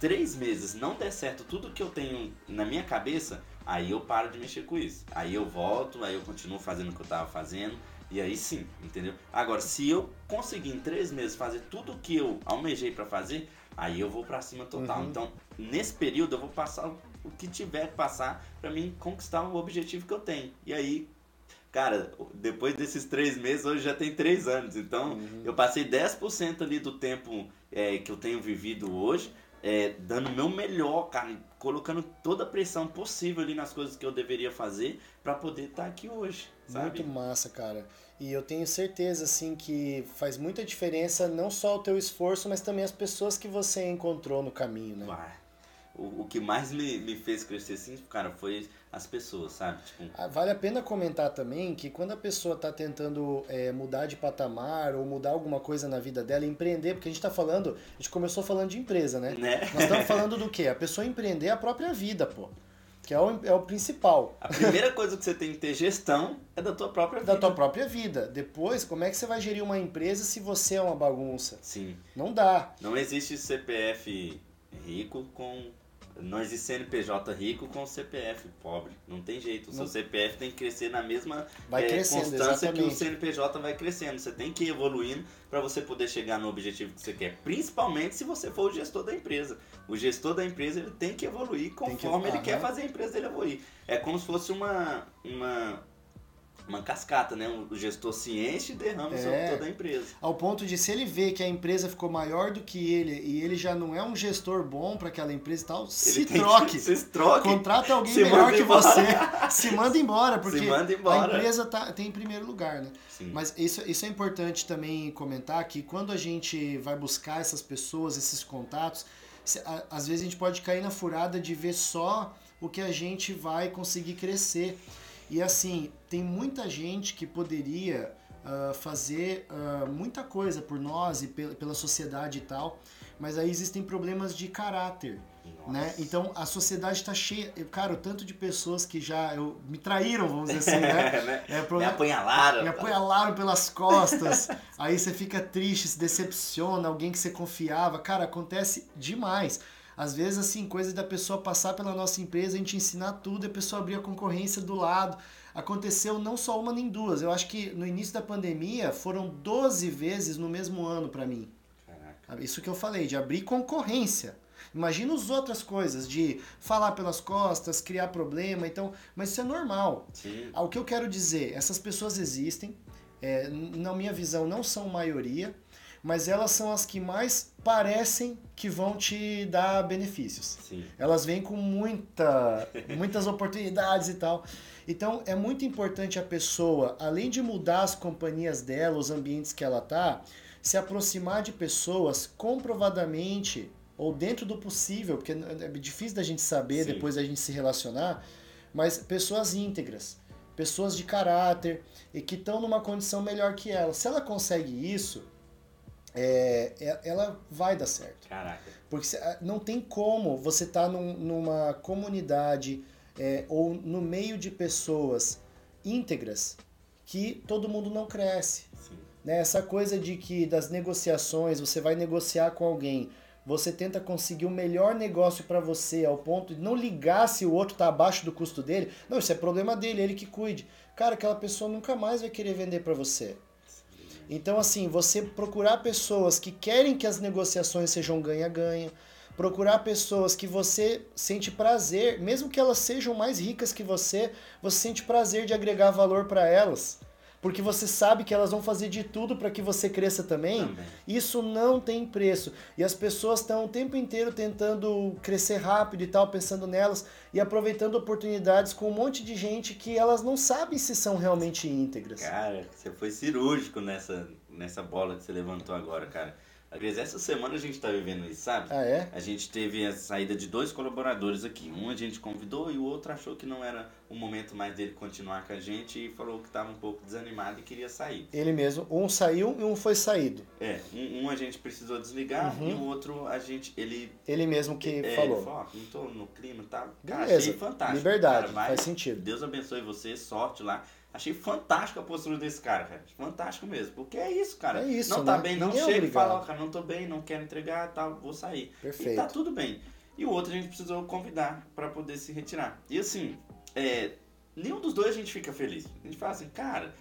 três meses não der certo tudo que eu tenho na minha cabeça, aí eu paro de mexer com isso. Aí eu volto, aí eu continuo fazendo o que eu tava fazendo. E aí sim, entendeu? Agora, se eu conseguir em três meses fazer tudo o que eu almejei pra fazer, aí eu vou pra cima total. Uhum. Então, nesse período, eu vou passar o que tiver que passar pra mim conquistar o objetivo que eu tenho. E aí, cara, depois desses três meses, hoje já tem três anos. Então, Uhum. eu passei 10% ali do tempo é, que eu tenho vivido hoje, é, dando o meu melhor, cara, colocando toda a pressão possível ali nas coisas que eu deveria fazer pra poder estar aqui hoje, sabe? Muito massa, cara. E eu tenho certeza, assim, que faz muita diferença não só o teu esforço, mas também as pessoas que você encontrou no caminho, né? Uai, O, o que mais me, me fez crescer assim, cara, foi as pessoas, sabe? Tipo, Ah, Vale a pena comentar também que quando a pessoa está tentando é, mudar de patamar ou mudar alguma coisa na vida dela, empreender, porque a gente está falando, a gente começou falando de empresa, né? né? Nós estamos falando do quê? A pessoa empreender a própria vida, pô. Que é o, é o principal. A primeira coisa que você tem que ter gestão é da tua própria vida. Da tua própria vida. Depois, como é que você vai gerir uma empresa se você é uma bagunça? Sim. Não dá. Não existe CPF rico com. Não existe CNPJ rico com CPF pobre. Não tem jeito. O seu. CPF tem que crescer na mesma Vai é, constância que o exatamente. CNPJ vai crescendo. Você tem que ir evoluindo para você poder chegar no objetivo que você quer. Principalmente se você for o gestor da empresa. O gestor da empresa ele tem que evoluir Tem que- conforme ele quer fazer a empresa dele evoluir. É como se fosse uma. uma uma cascata, né? O gestor se enche e derrama É. sobre toda a empresa. Ao ponto de se ele vê que a empresa ficou maior do que ele e ele já não é um gestor bom para aquela empresa e tal, se Ele que- troque. Se troque. Contrata alguém Se melhor que embora. você. Se manda embora, porque Se manda a embora. empresa tá, tem em primeiro lugar, né? Sim. Mas isso, isso é importante também comentar que quando a gente vai buscar essas pessoas, esses contatos, se- a- às vezes a gente pode cair na furada de ver só o que a gente vai conseguir crescer. E assim, tem muita gente que poderia ah, fazer ah, muita coisa por nós e pe- pela sociedade e tal, mas aí existem problemas de caráter. Né? Então a sociedade está cheia, cara, o tanto de pessoas que já eu, me traíram, vamos dizer assim, né? né? É, Me problema, apunhalaram. me apunhalaram pelas costas, aí você fica triste, se decepciona, alguém que você confiava. Cara, acontece demais. Às vezes, assim, coisa da pessoa passar pela nossa empresa, a gente ensinar tudo e a pessoa abrir a concorrência do lado. Aconteceu não só uma nem duas. Eu acho que no início da pandemia foram 12 vezes no mesmo ano para mim. Caraca. Isso que eu falei, de abrir concorrência. Imagina as outras coisas, de falar pelas costas, criar problema, então, mas isso é normal. Sim. Ah, O que eu quero dizer, essas pessoas existem, é, na minha visão não são maioria, mas elas são as que mais parecem que vão te dar benefícios. Sim. Elas vêm com muita, muitas oportunidades e tal. Então é muito importante a pessoa, além de mudar as companhias dela, os ambientes que ela tá, se aproximar de pessoas comprovadamente ou dentro do possível, porque é difícil da gente saber Sim. depois da gente se relacionar, mas pessoas íntegras, pessoas de caráter e que estão numa condição melhor que ela. Se ela consegue isso, é, é- ela vai dar certo. Caraca. Porque não tem como você estar numa comunidade é, ou no meio de pessoas íntegras que todo mundo não cresce. Né? Essa coisa de que das negociações, você vai negociar com alguém, você tenta conseguir o melhor negócio para você, ao ponto de não ligar se o outro está abaixo do custo dele. Não, isso é problema dele, ele que cuide. Cara, aquela pessoa nunca mais vai querer vender para você. Então, assim, você procurar pessoas que querem que as negociações sejam ganha-ganha, procurar pessoas que você sente prazer, mesmo que elas sejam mais ricas que você, você sente prazer de agregar valor para elas porque você sabe que elas vão fazer de tudo para que você cresça também. também. Isso não tem preço. E as pessoas estão o tempo inteiro tentando crescer rápido e tal, pensando nelas e aproveitando oportunidades com um monte de gente que elas não sabem se são realmente íntegras. Cara, você foi cirúrgico nessa, nessa bola que você levantou agora, cara. Aliás, essa semana a gente está vivendo isso, sabe? Ah, é? A gente teve a saída de dois colaboradores aqui. Um a gente convidou e o outro achou que não era o momento mais dele continuar com a gente e falou que estava um pouco desanimado e queria sair. Ele mesmo. Um saiu e um foi saído. É, um, um a gente precisou desligar uhum. e o outro a gente. Ele. Ele mesmo que é, falou. Ele falou, não tô no clima e tá? tal. Beleza. achei fantástico. Liberdade, cara, faz sentido. Deus abençoe você, sorte lá. Achei fantástico a postura desse cara, cara. Fantástico mesmo. Porque é isso, cara. É isso, Não tá né? bem, não é chega e fala, ó, cara, não tô bem, não quero entregar, tal, vou sair. Perfeito. E tá tudo bem. E o outro a gente precisou convidar para poder se retirar. E assim, é, nenhum dos dois a gente fica feliz. A gente fala assim, cara,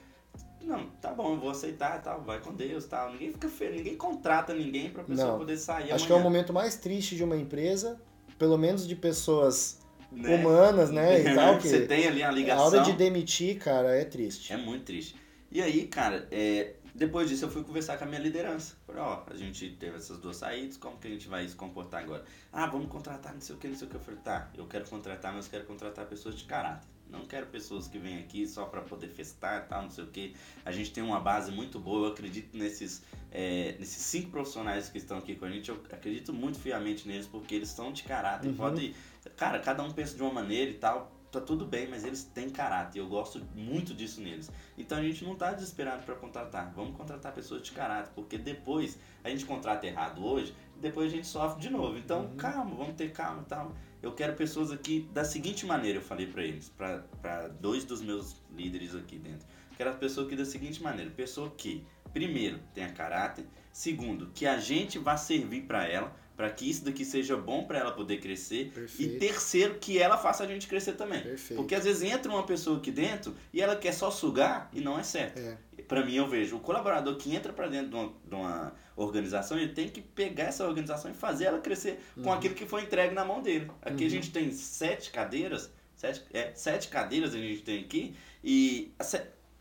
não, tá bom, eu vou aceitar, tal, vai com Deus, tal. Ninguém fica feliz, ninguém contrata ninguém pra pessoa Não. poder sair Acho amanhã. que é o momento mais triste de uma empresa, pelo menos de pessoas Né? humanas, né, e tal, que Você tem ali a a ligação. hora de demitir, cara, é triste. É muito triste. E aí, cara, é, depois disso eu fui conversar com a minha liderança. Falei, ó, a gente teve essas duas saídas, como que a gente vai se comportar agora? Ah, vamos contratar não sei o que, não sei o que. Eu falei, tá, eu quero contratar, mas quero contratar pessoas de caráter. Não quero pessoas que vêm aqui só para poder festar e tal, não sei o que. A gente tem uma base muito boa, eu acredito nesses, é, nesses cinco profissionais que estão aqui com a gente, eu acredito muito fiamente neles, porque eles são de caráter. Uhum. Pode, cara, cada um pensa de uma maneira e tal, tá tudo bem, mas eles têm caráter. Eu gosto muito disso neles. Então a gente não tá desesperado para contratar. Vamos contratar pessoas de caráter, porque depois a gente contrata errado hoje, depois a gente sofre de novo. Então, Uhum. calma, vamos ter calma e tal. Eu quero pessoas aqui da seguinte maneira, eu falei para eles, para dois dos meus líderes aqui dentro. Quero a pessoa aqui da seguinte maneira, pessoa que, primeiro, tenha caráter, segundo, que a gente vá servir para ela, para que isso daqui seja bom para ela poder crescer, Perfeito. e terceiro, que ela faça a gente crescer também. Perfeito. Porque às vezes entra uma pessoa aqui dentro e ela quer só sugar e não é certo. É. Pra mim, eu vejo o colaborador que entra pra dentro de uma, de uma organização, ele tem que pegar essa organização e fazer ela crescer com Uhum. aquilo que foi entregue na mão dele. Aqui a Uhum. gente tem sete cadeiras, sete, é, sete cadeiras a gente tem aqui, e a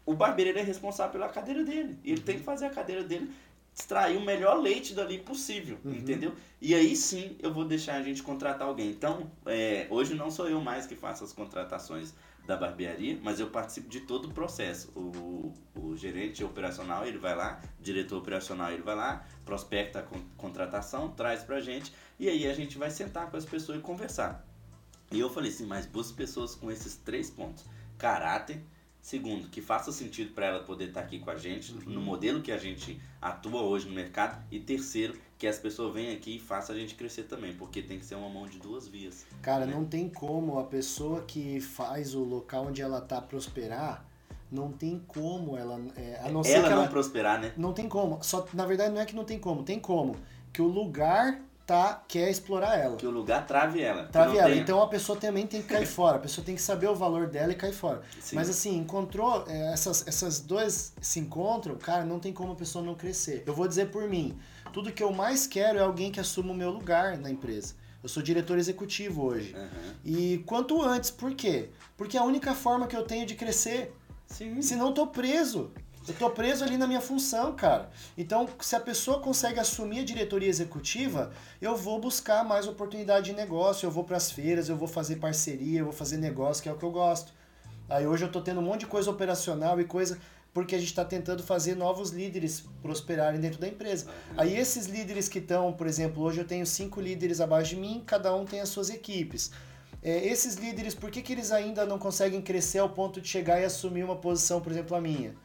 o barbeiro é responsável pela cadeira dele. E ele tem que fazer a cadeira dele extrair o melhor leite dali possível, Uhum. entendeu? E aí sim eu vou deixar a gente contratar alguém. Então, é, hoje não sou eu mais que faço as contratações da barbearia, mas eu participo de todo o processo. O, o gerente operacional ele vai lá, diretor operacional ele vai lá, prospecta a con- contratação, traz pra gente e aí a gente vai sentar com as pessoas e conversar. E eu falei assim, mas busque pessoas com esses três pontos: caráter, segundo, que faça sentido para ela poder estar aqui com a gente, no modelo que a gente atua hoje no mercado, e terceiro, que as pessoas venham aqui e façam a gente crescer também, porque tem que ser uma mão de duas vias. Cara, não tem como a pessoa que faz o local onde ela tá prosperar, não tem como ela. é, a não ela que não ela. prosperar, né? Não tem como. Só, na verdade, não é que não tem como, tem como. Que o lugar tá quer explorar ela. Que o lugar trave ela. Trave ela. tenha. Então a pessoa também tem que cair fora. A pessoa tem que saber o valor dela e cair fora. Sim. Mas assim, encontrou, é, essas, essas duas se encontram, cara, não tem como a pessoa não crescer. Eu vou dizer por mim, tudo que eu mais quero é alguém que assuma o meu lugar na empresa. Eu sou diretor executivo hoje. Aham. E quanto antes, por quê? Porque é a única forma que eu tenho de crescer. Sim. Senão eu tô preso. Eu tô preso ali na minha função, cara. Então, se a pessoa consegue assumir a diretoria executiva, eu vou buscar mais oportunidade de negócio, eu vou pras feiras, eu vou fazer parceria, eu vou fazer negócio, que é o que eu gosto. Aí hoje eu tô tendo um monte de coisa operacional e coisa porque a gente está tentando fazer novos líderes prosperarem dentro da empresa. Aí esses líderes que estão, por exemplo, hoje eu tenho cinco líderes abaixo de mim, cada um tem as suas equipes. É, esses líderes, por que, que eles ainda não conseguem crescer ao ponto de chegar e assumir uma posição, por exemplo, a minha?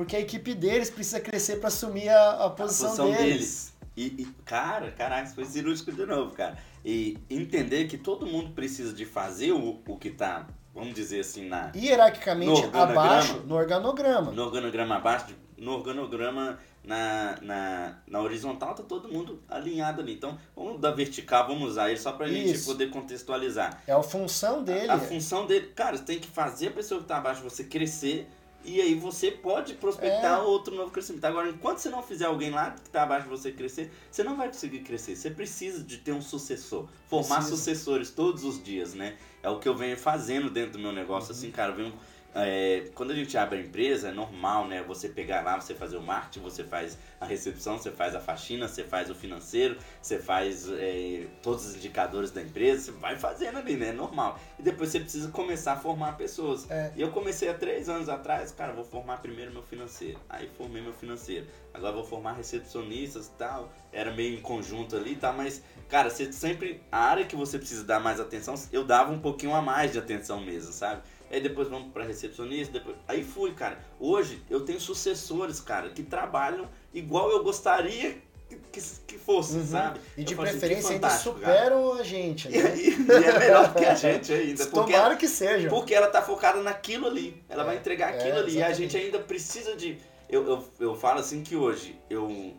Porque a equipe deles precisa crescer para assumir a, a posição, posição deles. deles. E, e, cara, caraca, foi cirúrgico de novo, cara. E entender que todo mundo precisa de fazer o, o que tá, vamos dizer assim, na. Hierarquicamente no abaixo, no organograma. No organograma abaixo, no organograma na, na, na horizontal, tá todo mundo alinhado ali. Então, vamos da vertical, vamos usar ele só pra Isso. gente poder contextualizar. É a função dele. A, a função dele, cara, você tem que fazer a pessoa que tá abaixo você crescer e aí você pode prospectar é. outro novo crescimento. Agora, enquanto você não fizer alguém lá que está abaixo de você crescer, você não vai conseguir crescer. Você precisa de ter um sucessor. Formar sucessores todos os dias, né? É o que eu venho fazendo dentro do meu negócio. Uhum. Assim, cara, eu venho é, quando a gente abre a empresa, é normal, né? Você pegar lá, você fazer o marketing, você faz a recepção, você faz a faxina, você faz o financeiro, você faz é, todos os indicadores da empresa, você vai fazendo ali, né? É normal. E depois você precisa começar a formar pessoas. É. E eu comecei há três anos atrás, cara, vou formar primeiro meu financeiro. Aí formei meu financeiro. Agora vou formar recepcionistas e tal. Era meio em conjunto ali e tá? tal, mas, cara, você sempre. A área que você precisa dar mais atenção, eu dava um pouquinho a mais de atenção mesmo, sabe? Aí depois vamos para recepcionista, depois... aí fui, cara. Hoje eu tenho sucessores, cara, que trabalham igual eu gostaria que, que fosse, uhum. sabe? E de assim, preferência ainda superam cara. a gente, né? E, e, é melhor que a gente ainda. Porque Tomara que seja. Porque ela tá focada naquilo ali. Ela é, vai entregar aquilo é, ali. E a gente ainda precisa de. Eu, eu, eu falo assim que hoje eu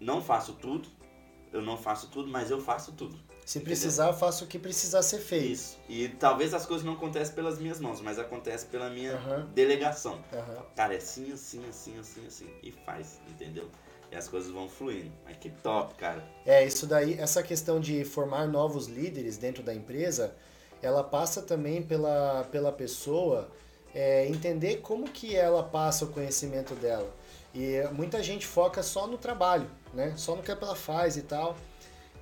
não faço tudo, eu não faço tudo, mas eu faço tudo. Se precisar, eu faço o que precisar ser feito. Isso. E talvez as coisas não acontecem pelas minhas mãos, mas acontece pela minha uhum. delegação. Uhum. Cara, é assim, assim, assim, assim, assim. E faz, entendeu? E as coisas vão fluindo. Mas que top, cara. É, isso daí, essa questão de formar novos líderes dentro da empresa, ela passa também pela, pela pessoa é, entender como que ela passa o conhecimento dela. E muita gente foca só no trabalho, né? Só no que ela faz e tal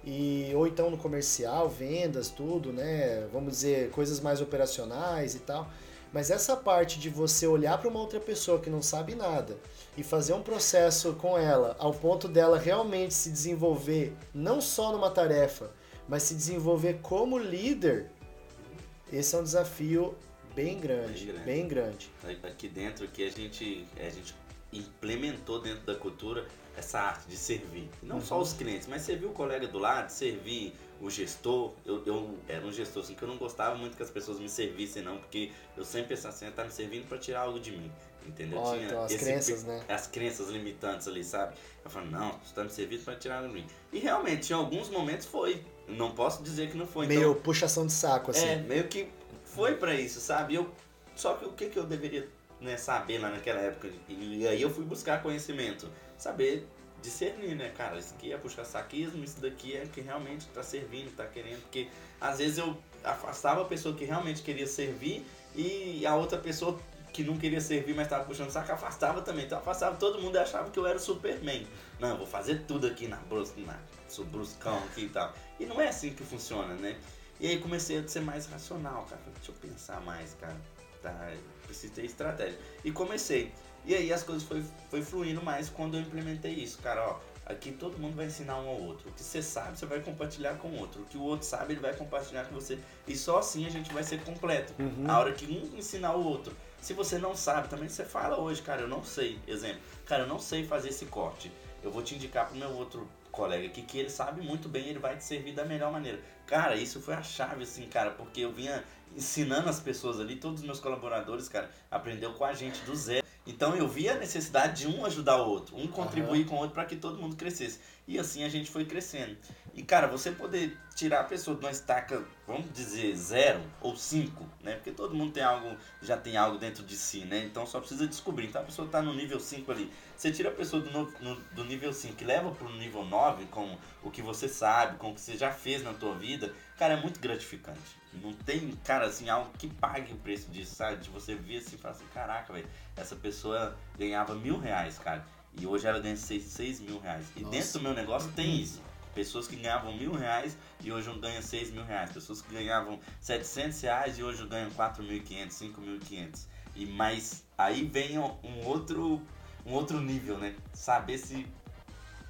e ou então no comercial, vendas, tudo, né? Vamos dizer, coisas mais operacionais e tal. Mas essa parte de você olhar para uma outra pessoa que não sabe nada e fazer um processo com ela ao ponto dela realmente se desenvolver não só numa tarefa, mas se desenvolver como líder, esse é um desafio bem grande, bem grande. Bem grande. Aqui dentro que a gente a gente implementou dentro da cultura essa arte de servir. Não uhum. só os clientes, mas servir o colega do lado, servir o gestor. Eu, eu era um gestor assim que eu não gostava muito que as pessoas me servissem, não, porque eu sempre pensava assim, tá me servindo para tirar algo de mim. Entendeu? Oh, Tinha então, as esse, crenças, né? As crenças limitantes ali, sabe? Eu falei, não, você tá me servindo para tirar de mim. E realmente, em alguns momentos foi. Não posso dizer que não foi. Meio então, puxação de saco, assim. É, meio que foi para isso, sabe? Eu, só que o que, que eu deveria né, saber lá naquela época? E aí eu fui buscar conhecimento saber discernir, né, cara? Isso aqui é puxar saquismo, isso daqui é que realmente tá servindo, tá querendo. Porque às vezes eu afastava a pessoa que realmente queria servir e a outra pessoa que não queria servir, mas estava puxando saco, afastava também. Então afastava todo mundo e achava que eu era o Superman. Não, vou fazer tudo aqui na brusca, na, sou bruscão aqui e tal. E não é assim que funciona, né? E aí comecei a ser mais racional, cara. Deixa eu pensar mais, cara. Tá, preciso ter estratégia. E comecei. E aí as coisas foi, foi fluindo mais quando eu implementei isso, cara, ó. Aqui todo mundo vai ensinar um ao outro. O que você sabe, você vai compartilhar com o outro. O que o outro sabe, ele vai compartilhar com você. E só assim a gente vai ser completo. Uhum. A hora que um ensinar o outro. Se você não sabe, também você fala hoje, cara, eu não sei. Exemplo, cara, eu não sei fazer esse corte. Eu vou te indicar pro meu outro colega aqui que ele sabe muito bem, ele vai te servir da melhor maneira. Cara, isso foi a chave, assim, cara, porque eu vinha ensinando as pessoas ali, todos os meus colaboradores, cara, aprendeu com a gente do zero. Então eu vi a necessidade de um ajudar o outro, um contribuir uhum. com o outro para que todo mundo crescesse. E assim a gente foi crescendo. E cara, você poder tirar a pessoa de uma estaca, vamos dizer, zero ou cinco, né? Porque todo mundo tem algo, já tem algo dentro de si, né? Então só precisa descobrir. Então a pessoa está no nível 5 ali. Você tira a pessoa do, no, do nível 5 e leva para o nível 9 com o que você sabe, com o que você já fez na tua vida, cara, é muito gratificante. Não tem, cara, assim, algo que pague o preço disso, sabe? De você ver assim e falar assim, caraca, velho, essa pessoa ganhava mil reais, cara. E hoje ela ganha seis, seis mil reais. E Nossa. dentro do meu negócio tem isso. Pessoas que ganhavam mil reais e hoje ganham seis mil reais. Pessoas que ganhavam 700 reais e hoje ganham 4.500, 5.500. E mais aí vem um outro, um outro nível, né? Saber se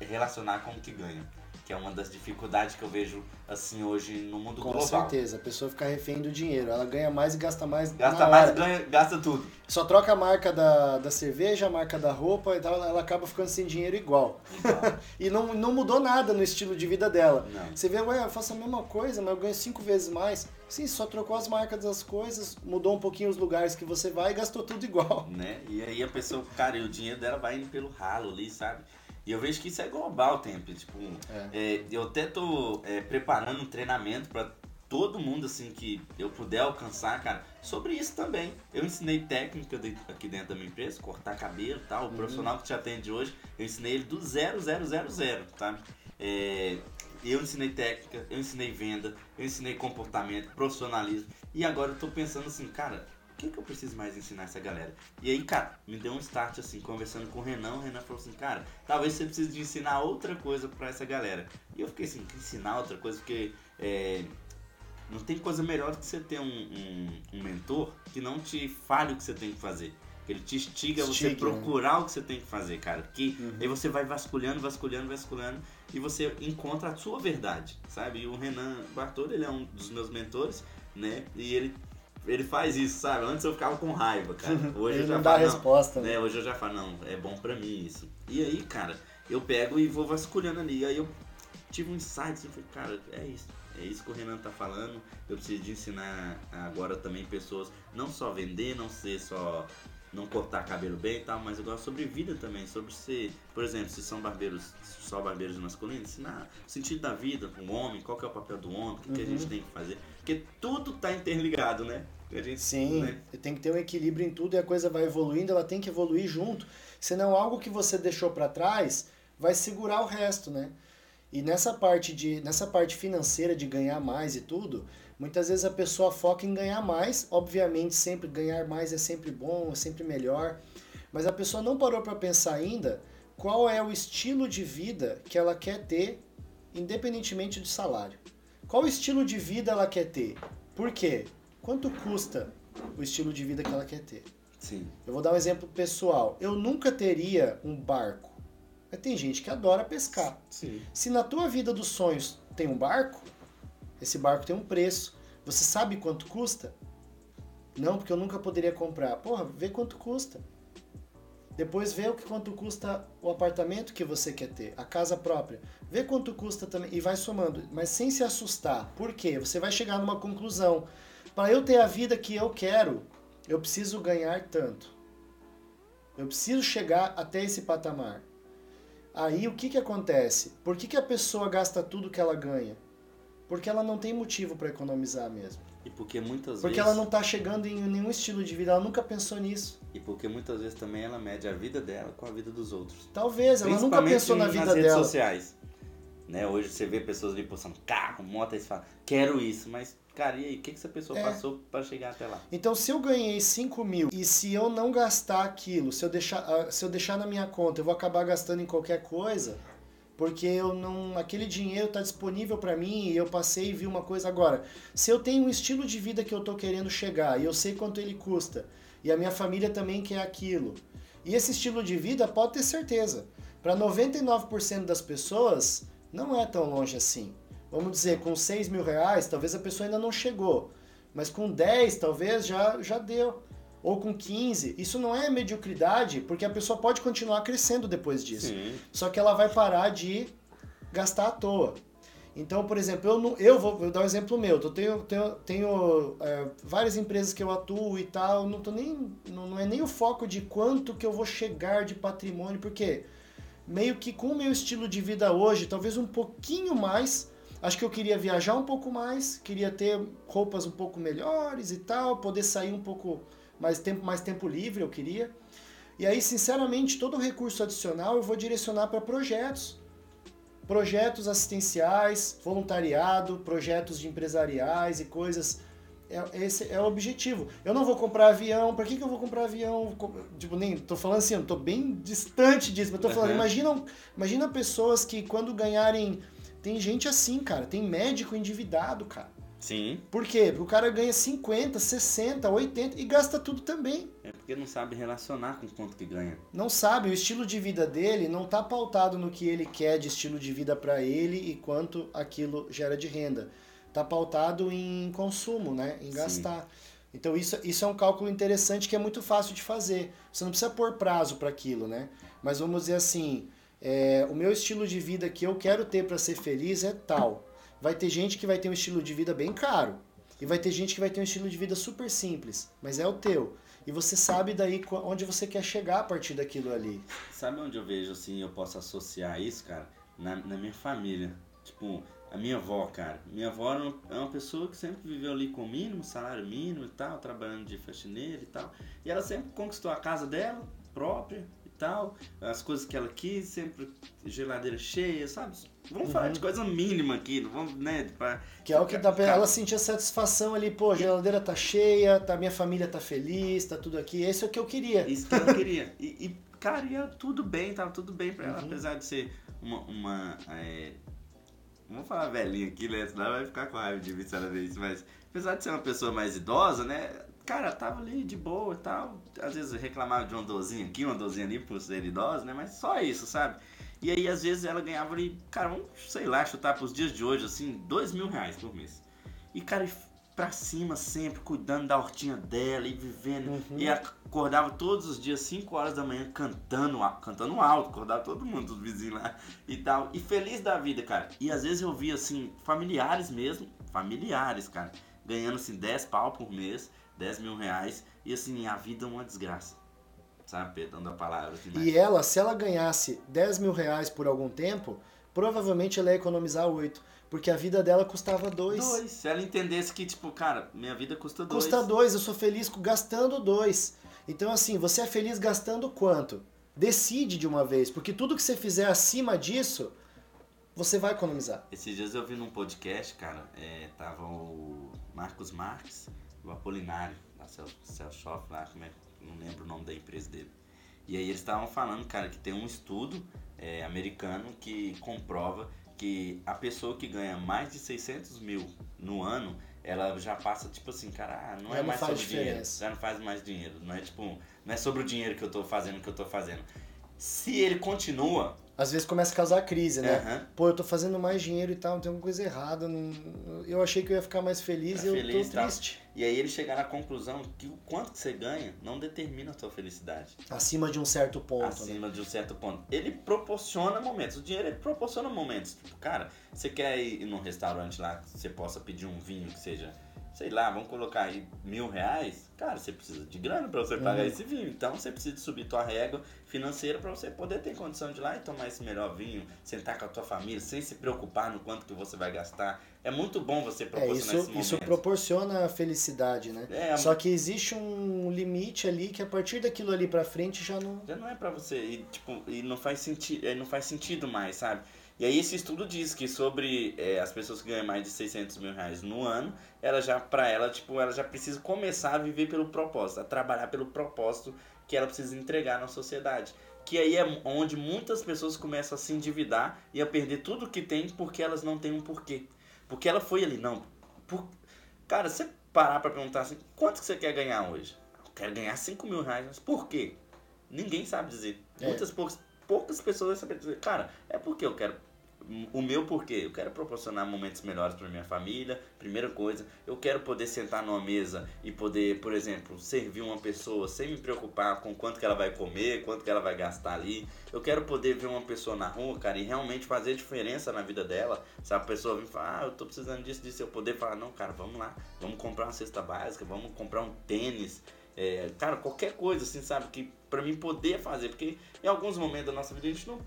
relacionar com o que ganha. Que é uma das dificuldades que eu vejo assim hoje no mundo Com global. Com certeza, a pessoa fica refém do dinheiro. Ela ganha mais e gasta mais. Gasta mais ganha, gasta tudo. Só troca a marca da, da cerveja, a marca da roupa e tal, ela acaba ficando sem dinheiro igual. igual. e não, não mudou nada no estilo de vida dela. Não. Você vê, ué, eu faço a mesma coisa, mas eu ganho cinco vezes mais. Sim, só trocou as marcas das coisas, mudou um pouquinho os lugares que você vai e gastou tudo igual. Né? E aí a pessoa, cara, e o dinheiro dela vai indo pelo ralo ali, sabe? E eu vejo que isso é global, tempo. Tipo, é. É, eu até tô é, preparando um treinamento para todo mundo assim que eu puder alcançar, cara, sobre isso também. Eu ensinei técnica aqui dentro da minha empresa, cortar cabelo e tal. O uhum. profissional que te atende hoje, eu ensinei ele do zero, zero, zero, zero, sabe? É, eu ensinei técnica, eu ensinei venda, eu ensinei comportamento, profissionalismo. E agora eu tô pensando assim, cara, que, que eu preciso mais ensinar essa galera? E aí, cara, me deu um start assim, conversando com o Renan. O Renan falou assim, cara, talvez você precise de ensinar outra coisa para essa galera. E eu fiquei assim, ensinar outra coisa, porque é, não tem coisa melhor do que você ter um, um, um, mentor que não te fale o que você tem que fazer. Que ele te instiga a você né? procurar o que você tem que fazer, cara. Que uhum. aí você vai vasculhando, vasculhando, vasculhando e você encontra a sua verdade, sabe? E o Renan Bartolo, ele é um dos meus mentores, né? E ele ele faz isso, sabe? Antes eu ficava com raiva, cara. Hoje ele eu já não dá falo, resposta, né? né? Hoje eu já falo, não, é bom pra mim isso. E aí, cara, eu pego e vou vasculhando ali. Aí eu tive um insight, assim, falei, cara, é isso. É isso que o Renan tá falando. Eu preciso de ensinar agora também pessoas não só vender, não ser só não cortar cabelo bem e tal, mas eu gosto sobre vida também, sobre ser, por exemplo, se são barbeiros, só barbeiros masculinos, ensinar o sentido da vida, o homem, qual que é o papel do homem, o que, uhum. que a gente uhum. tem que fazer. Porque tudo tá interligado, né? Gente, Sim, né? tem que ter um equilíbrio em tudo e a coisa vai evoluindo, ela tem que evoluir junto. Senão algo que você deixou para trás vai segurar o resto, né? E nessa parte de nessa parte financeira de ganhar mais e tudo, muitas vezes a pessoa foca em ganhar mais, obviamente sempre ganhar mais é sempre bom, é sempre melhor, mas a pessoa não parou para pensar ainda qual é o estilo de vida que ela quer ter independentemente do salário. Qual estilo de vida ela quer ter? Por quê? Quanto custa o estilo de vida que ela quer ter? Sim. Eu vou dar um exemplo pessoal. Eu nunca teria um barco. Mas tem gente que adora pescar. Sim. Se na tua vida dos sonhos tem um barco, esse barco tem um preço. Você sabe quanto custa? Não, porque eu nunca poderia comprar. Porra, vê quanto custa. Depois vê o que quanto custa o apartamento que você quer ter, a casa própria. Vê quanto custa também e vai somando, mas sem se assustar. Por quê? Você vai chegar numa conclusão. Para eu ter a vida que eu quero, eu preciso ganhar tanto. Eu preciso chegar até esse patamar. Aí o que, que acontece? Por que, que a pessoa gasta tudo que ela ganha? Porque ela não tem motivo para economizar mesmo. E porque muitas porque vezes. Porque ela não está chegando em nenhum estilo de vida, ela nunca pensou nisso. E porque muitas vezes também ela mede a vida dela com a vida dos outros. Talvez, ela nunca pensou na vida nas redes dela. sociais. Né? Hoje você vê pessoas ali postando carro, moto, e você fala, quero isso, mas Cara, e aí, o que, que essa pessoa é. passou para chegar até lá? Então, se eu ganhei 5 mil e se eu não gastar aquilo, se eu, deixar, ah, se eu deixar na minha conta, eu vou acabar gastando em qualquer coisa, porque eu não aquele dinheiro está disponível para mim e eu passei e vi uma coisa agora. Se eu tenho um estilo de vida que eu estou querendo chegar e eu sei quanto ele custa e a minha família também quer aquilo, e esse estilo de vida pode ter certeza, para 99% das pessoas não é tão longe assim vamos dizer, com 6 mil reais, talvez a pessoa ainda não chegou. Mas com 10, talvez já, já deu. Ou com 15. Isso não é mediocridade, porque a pessoa pode continuar crescendo depois disso. Sim. Só que ela vai parar de gastar à toa. Então, por exemplo, eu, eu vou, dar um exemplo meu. Eu tenho, tenho, tenho é, várias empresas que eu atuo e tal. Não, tô nem, não, não é nem o foco de quanto que eu vou chegar de patrimônio, porque meio que com o meu estilo de vida hoje, talvez um pouquinho mais, Acho que eu queria viajar um pouco mais, queria ter roupas um pouco melhores e tal, poder sair um pouco mais tempo, mais tempo livre, eu queria. E aí, sinceramente, todo o recurso adicional eu vou direcionar para projetos. Projetos assistenciais, voluntariado, projetos de empresariais e coisas. É, esse é o objetivo. Eu não vou comprar avião. Para que, que eu vou comprar avião? Tipo, nem tô falando assim, eu tô bem distante disso, mas tô falando, uhum. imagina, imagina pessoas que quando ganharem tem gente assim, cara. Tem médico endividado, cara. Sim. Por quê? Porque o cara ganha 50, 60, 80 e gasta tudo também. É porque não sabe relacionar com quanto que ganha. Não sabe, o estilo de vida dele não tá pautado no que ele quer de estilo de vida para ele e quanto aquilo gera de renda. Tá pautado em consumo, né? Em gastar. Sim. Então isso, isso é um cálculo interessante que é muito fácil de fazer. Você não precisa pôr prazo para aquilo, né? Mas vamos dizer assim, é, o meu estilo de vida que eu quero ter para ser feliz é tal vai ter gente que vai ter um estilo de vida bem caro. E vai ter gente que vai ter um estilo de vida super simples, mas é o teu. E você sabe daí onde você quer chegar a partir daquilo ali. Sabe onde eu vejo assim, eu posso associar isso, cara? Na, na minha família. Tipo, a minha avó, cara. Minha avó é uma pessoa que sempre viveu ali com o mínimo, salário mínimo e tal, trabalhando de faxineira e tal. E ela sempre conquistou a casa dela própria, tal, as coisas que ela quis, sempre geladeira cheia, sabe? Vamos uhum. falar de coisa mínima aqui, não vamos, né? Pra, que é o que dá pra ela sentir a satisfação ali, pô, a geladeira tá cheia, tá, minha família tá feliz, tá tudo aqui, esse é o que eu queria. Isso que ela queria. E, e cara, ia tudo bem, tava tudo bem pra ela, uhum. apesar de ser uma. uma é... Vamos falar velhinha aqui, né? Senão ela vai ficar com raiva de mim se ela ver isso, mas apesar de ser uma pessoa mais idosa, né? cara, tava ali de boa e tal. Às vezes reclamava de uma dorzinha aqui, uma dorzinha ali por ser idosa, né? Mas só isso, sabe? E aí, às vezes, ela ganhava ali, cara, vamos, sei lá, chutar pros dias de hoje, assim, dois mil reais por mês. E, cara, pra cima sempre, cuidando da hortinha dela e vivendo. Uhum. E acordava todos os dias, 5 horas da manhã, cantando, cantando alto, acordava todo mundo, os vizinhos lá e tal. E feliz da vida, cara. E às vezes eu via, assim, familiares mesmo, familiares, cara, ganhando, assim, 10 pau por mês 10 mil reais e assim, a vida é uma desgraça. Sabe, perdão da palavra. Mas... E ela, se ela ganhasse 10 mil reais por algum tempo, provavelmente ela ia economizar 8. Porque a vida dela custava 2. 2. Se ela entendesse que, tipo, cara, minha vida custa 2. Custa 2, eu sou feliz gastando 2. Então, assim, você é feliz gastando quanto? Decide de uma vez, porque tudo que você fizer acima disso, você vai economizar. Esses dias eu vi num podcast, cara, é, tava o Marcos Marques o Apolinário, da Cellshop lá, como é, não lembro o nome da empresa dele. E aí eles estavam falando, cara, que tem um estudo é, americano que comprova que a pessoa que ganha mais de 600 mil no ano, ela já passa, tipo assim, cara, ah, não é mais sobre diferença. dinheiro, já não faz mais dinheiro, não é tipo, não é sobre o dinheiro que eu tô fazendo, que eu tô fazendo. Se ele continua, às vezes começa a causar crise, né? Uhum. Pô, eu tô fazendo mais dinheiro e tal, tem alguma coisa errada. Não... Eu achei que eu ia ficar mais feliz e eu feliz, tô triste. E aí ele chegar na conclusão que o quanto que você ganha não determina a sua felicidade. Acima de um certo ponto. Né? Acima né? de um certo ponto. Ele proporciona momentos. O dinheiro ele proporciona momentos. Tipo, cara, você quer ir num restaurante lá que você possa pedir um vinho que seja sei lá, vamos colocar aí mil reais, cara, você precisa de grana para você pagar uhum. esse vinho. Então você precisa subir tua régua financeira para você poder ter condição de ir lá e tomar esse melhor vinho, sentar com a tua família, sem se preocupar no quanto que você vai gastar. É muito bom você proporcionar é, isso, Isso proporciona felicidade, né? É, Só que existe um limite ali que a partir daquilo ali para frente já não já não é para você e tipo e não faz sentido, não faz sentido mais, sabe? E aí esse estudo diz que sobre é, as pessoas que ganham mais de 600 mil reais no ano, ela já, para ela, tipo, ela já precisa começar a viver pelo propósito, a trabalhar pelo propósito que ela precisa entregar na sociedade. Que aí é onde muitas pessoas começam a se endividar e a perder tudo que tem porque elas não têm um porquê. Porque ela foi ali, não. Por... Cara, você parar pra perguntar assim, quanto que você quer ganhar hoje? Eu quero ganhar 5 mil reais, mas por quê? Ninguém sabe dizer. É. Muitas poucas, poucas pessoas sabem dizer, cara, é porque eu quero o meu porquê? Eu quero proporcionar momentos melhores para minha família. Primeira coisa, eu quero poder sentar numa mesa e poder, por exemplo, servir uma pessoa sem me preocupar com quanto que ela vai comer, quanto que ela vai gastar ali. Eu quero poder ver uma pessoa na rua, cara, e realmente fazer diferença na vida dela. Se a pessoa vir falar, ah, eu tô precisando disso, disso, eu poder falar, não, cara, vamos lá, vamos comprar uma cesta básica, vamos comprar um tênis. É, cara, qualquer coisa, assim, sabe, que para mim poder fazer, porque em alguns momentos da nossa vida a gente não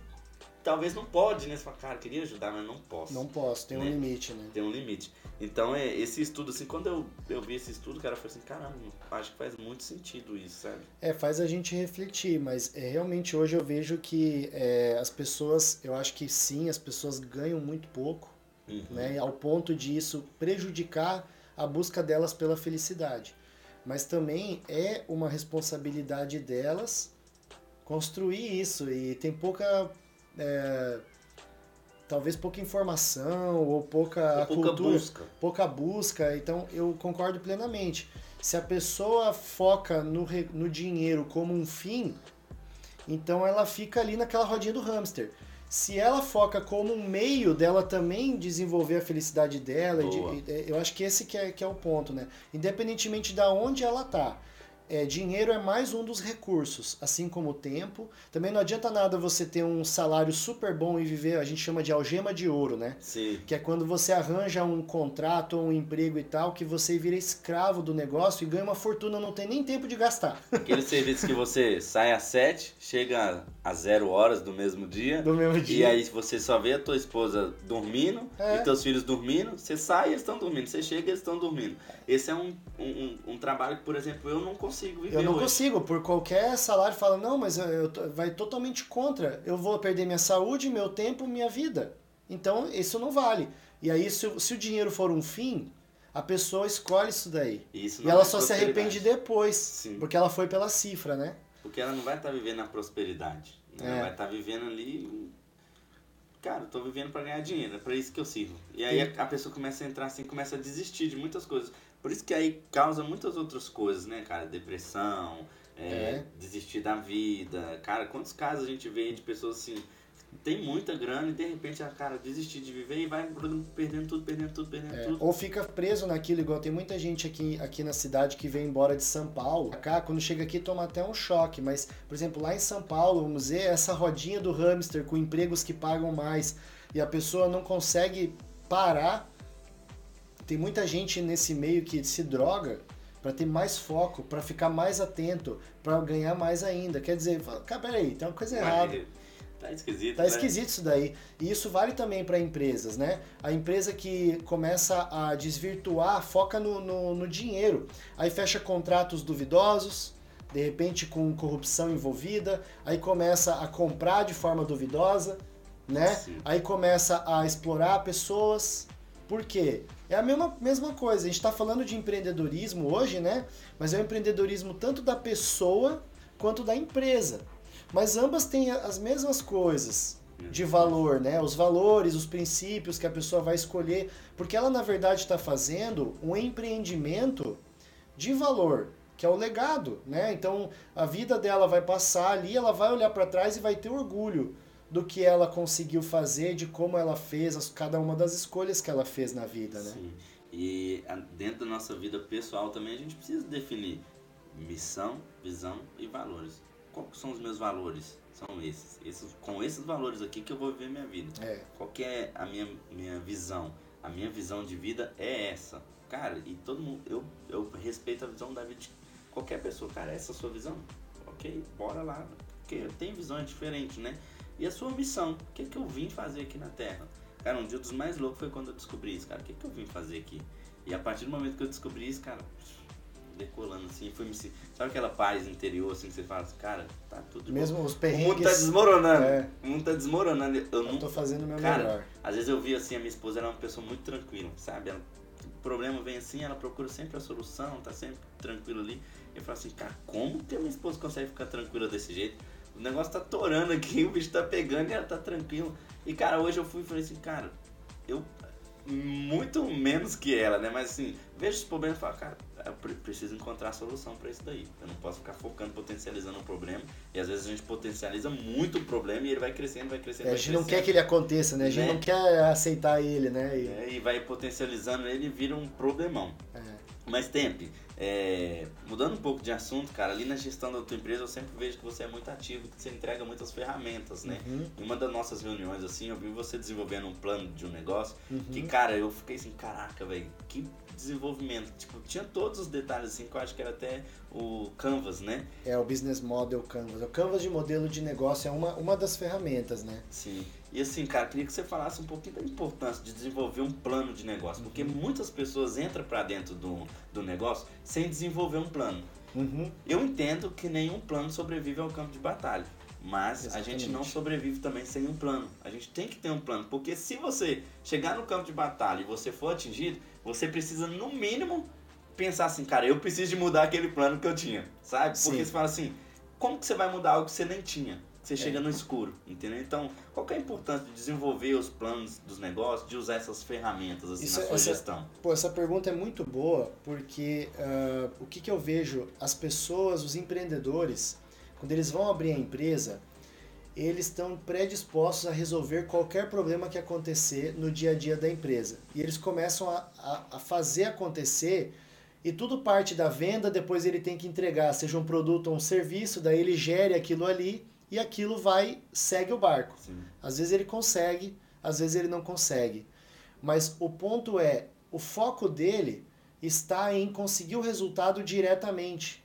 talvez não pode, né? Você fala, cara, queria ajudar, mas não posso. Não posso, tem né? um limite, né? Tem um limite. Então, é, esse estudo, assim, quando eu, eu vi esse estudo, cara, eu falei assim, caramba, acho que faz muito sentido isso, sabe? É, faz a gente refletir, mas é, realmente hoje eu vejo que é, as pessoas, eu acho que sim, as pessoas ganham muito pouco, uhum. né? Ao ponto de isso prejudicar a busca delas pela felicidade. Mas também é uma responsabilidade delas construir isso e tem pouca é, talvez pouca informação ou pouca, ou pouca cultura, busca. pouca busca. Então eu concordo plenamente. Se a pessoa foca no, no dinheiro como um fim, então ela fica ali naquela rodinha do hamster. Se ela foca como um meio dela também desenvolver a felicidade dela, de, eu acho que esse que é, que é o ponto, né? Independentemente de onde ela tá é, dinheiro é mais um dos recursos, assim como o tempo. Também não adianta nada você ter um salário super bom e viver, a gente chama de algema de ouro, né? Sim. Que é quando você arranja um contrato ou um emprego e tal, que você vira escravo do negócio e ganha uma fortuna, não tem nem tempo de gastar. Aquele serviço que você sai às sete, chega às zero horas do mesmo dia. Do mesmo dia. E aí você só vê a tua esposa dormindo é. e teus filhos dormindo. Você sai e eles estão dormindo. Você chega e eles estão dormindo. Esse é um, um, um, trabalho que, por exemplo, eu não consigo viver Eu não hoje. consigo. Por qualquer salário, fala, não, mas eu, eu, vai totalmente contra. Eu vou perder minha saúde, meu tempo, minha vida. Então, isso não vale. E aí, se, se o dinheiro for um fim, a pessoa escolhe isso daí. Isso e ela é só se arrepende depois. Sim. Porque ela foi pela cifra, né? Porque ela não vai estar tá vivendo a prosperidade. Né? Ela vai estar tá vivendo ali. Cara, eu tô vivendo para ganhar dinheiro, é pra isso que eu sirvo. E aí a, pessoa começa a entrar assim, começa a desistir de muitas coisas. Por isso que aí causa muitas outras coisas, né, cara? Depressão, é, é. desistir da vida. Cara, quantos casos a gente vê de pessoas assim, tem muita grana e de repente a cara desistir de viver e vai perdendo tudo, perdendo tudo, perdendo é, tudo. Ou fica preso naquilo, igual tem muita gente aqui, aqui na cidade que vem embora de São Paulo. Cá, quando chega aqui, toma até um choque. Mas, por exemplo, lá em São Paulo, vamos dizer, essa rodinha do hamster com empregos que pagam mais e a pessoa não consegue parar. Tem muita gente nesse meio que se droga para ter mais foco, para ficar mais atento, para ganhar mais ainda. Quer dizer, cara, peraí, tem uma coisa errada. Tá esquisito. Tá né? esquisito isso daí. E isso vale também para empresas, né? A empresa que começa a desvirtuar, foca no, no, no, dinheiro. Aí fecha contratos duvidosos, de repente com corrupção envolvida, aí começa a comprar de forma duvidosa, né? Sim. Aí começa a explorar pessoas. Por quê? É a mesma, mesma coisa. A gente está falando de empreendedorismo hoje, né? Mas é o empreendedorismo tanto da pessoa quanto da empresa. Mas ambas têm as mesmas coisas de valor, né? Os valores, os princípios que a pessoa vai escolher, porque ela na verdade está fazendo um empreendimento de valor, que é o legado, né? Então a vida dela vai passar ali, ela vai olhar para trás e vai ter orgulho do que ela conseguiu fazer, de como ela fez, cada uma das escolhas que ela fez na vida, né? Sim. E dentro da nossa vida pessoal também a gente precisa definir missão, visão e valores qual são os meus valores? São esses. esses. Com esses valores aqui que eu vou viver minha vida. É. Qual que é a minha, minha visão? A minha visão de vida é essa. Cara, e todo mundo, eu, eu respeito a visão da vida de qualquer pessoa. Cara, essa é a sua visão? Ok, bora lá. Porque tenho visões diferentes, né? E a sua missão? O que, que eu vim fazer aqui na Terra? Cara, um dia dos mais loucos foi quando eu descobri isso, cara. O que, que eu vim fazer aqui? E a partir do momento que eu descobri isso, cara, decolando assim, foi me sabe aquela paz interior assim que você fala assim, cara, tá tudo Mesmo bom. os perrengues. O mundo tá desmoronando. É. O mundo tá desmoronando. Eu, eu não tô fazendo o meu cara, melhor. Às vezes eu vi assim, a minha esposa era uma pessoa muito tranquila, sabe? Ela, o problema vem assim, ela procura sempre a solução, tá sempre tranquila ali. Eu falo assim, cara, como que a minha esposa consegue ficar tranquila desse jeito? O negócio tá torando aqui, o bicho tá pegando e ela tá tranquila. E cara, hoje eu fui e falei assim, cara, eu muito menos que ela, né? Mas assim, vejo os problemas e falo, cara, eu preciso encontrar a solução para isso daí. Eu não posso ficar focando, potencializando o problema. E às vezes a gente potencializa muito o problema e ele vai crescendo, vai crescendo. É, vai a gente crescendo. não quer que ele aconteça, né? A gente né? não quer aceitar ele, né? E... É, e vai potencializando ele e vira um problemão. É. Mas, Tempe, é, mudando um pouco de assunto, cara, ali na gestão da tua empresa eu sempre vejo que você é muito ativo, que você entrega muitas ferramentas, né? Uhum. Em uma das nossas reuniões, assim, eu vi você desenvolvendo um plano de um negócio uhum. que, cara, eu fiquei assim, caraca, velho, que desenvolvimento. Tipo, tinha todos os detalhes, assim, que eu acho que era até o Canvas, né? É, o Business Model Canvas. O Canvas de modelo de negócio é uma, uma das ferramentas, né? Sim. E assim, cara, queria que você falasse um pouquinho da importância de desenvolver um plano de negócio, porque uhum. muitas pessoas entram para dentro do, do negócio sem desenvolver um plano. Uhum. Eu entendo que nenhum plano sobrevive ao campo de batalha. Mas Exatamente. a gente não sobrevive também sem um plano. A gente tem que ter um plano. Porque se você chegar no campo de batalha e você for atingido, você precisa, no mínimo, pensar assim, cara, eu preciso de mudar aquele plano que eu tinha. Sabe? Porque Sim. você fala assim, como que você vai mudar algo que você nem tinha? Você chega no escuro, entendeu? Então, qual que é a importância de desenvolver os planos dos negócios, de usar essas ferramentas assim, Isso, na sua essa, gestão? Pô, essa pergunta é muito boa, porque uh, o que, que eu vejo, as pessoas, os empreendedores, quando eles vão abrir a empresa, eles estão predispostos a resolver qualquer problema que acontecer no dia a dia da empresa. E eles começam a, a, a fazer acontecer e tudo parte da venda, depois ele tem que entregar, seja um produto ou um serviço, daí ele gere aquilo ali e aquilo vai, segue o barco. Sim. Às vezes ele consegue, às vezes ele não consegue. Mas o ponto é, o foco dele está em conseguir o resultado diretamente.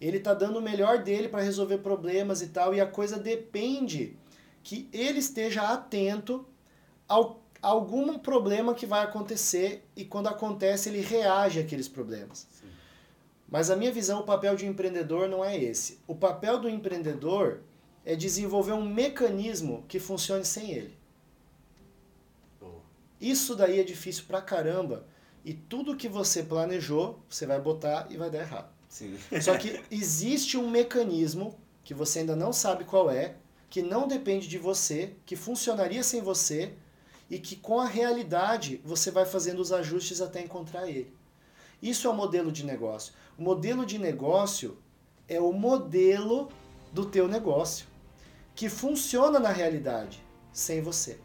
Ele está dando o melhor dele para resolver problemas e tal, e a coisa depende que ele esteja atento ao a algum problema que vai acontecer e quando acontece ele reage àqueles problemas. Sim. Mas a minha visão, o papel de um empreendedor não é esse. O papel do empreendedor é desenvolver um mecanismo que funcione sem ele. Isso daí é difícil pra caramba. E tudo que você planejou, você vai botar e vai dar errado. Sim. Só que existe um mecanismo que você ainda não sabe qual é, que não depende de você, que funcionaria sem você e que com a realidade você vai fazendo os ajustes até encontrar ele. Isso é o modelo de negócio. O modelo de negócio é o modelo do teu negócio que funciona na realidade sem você.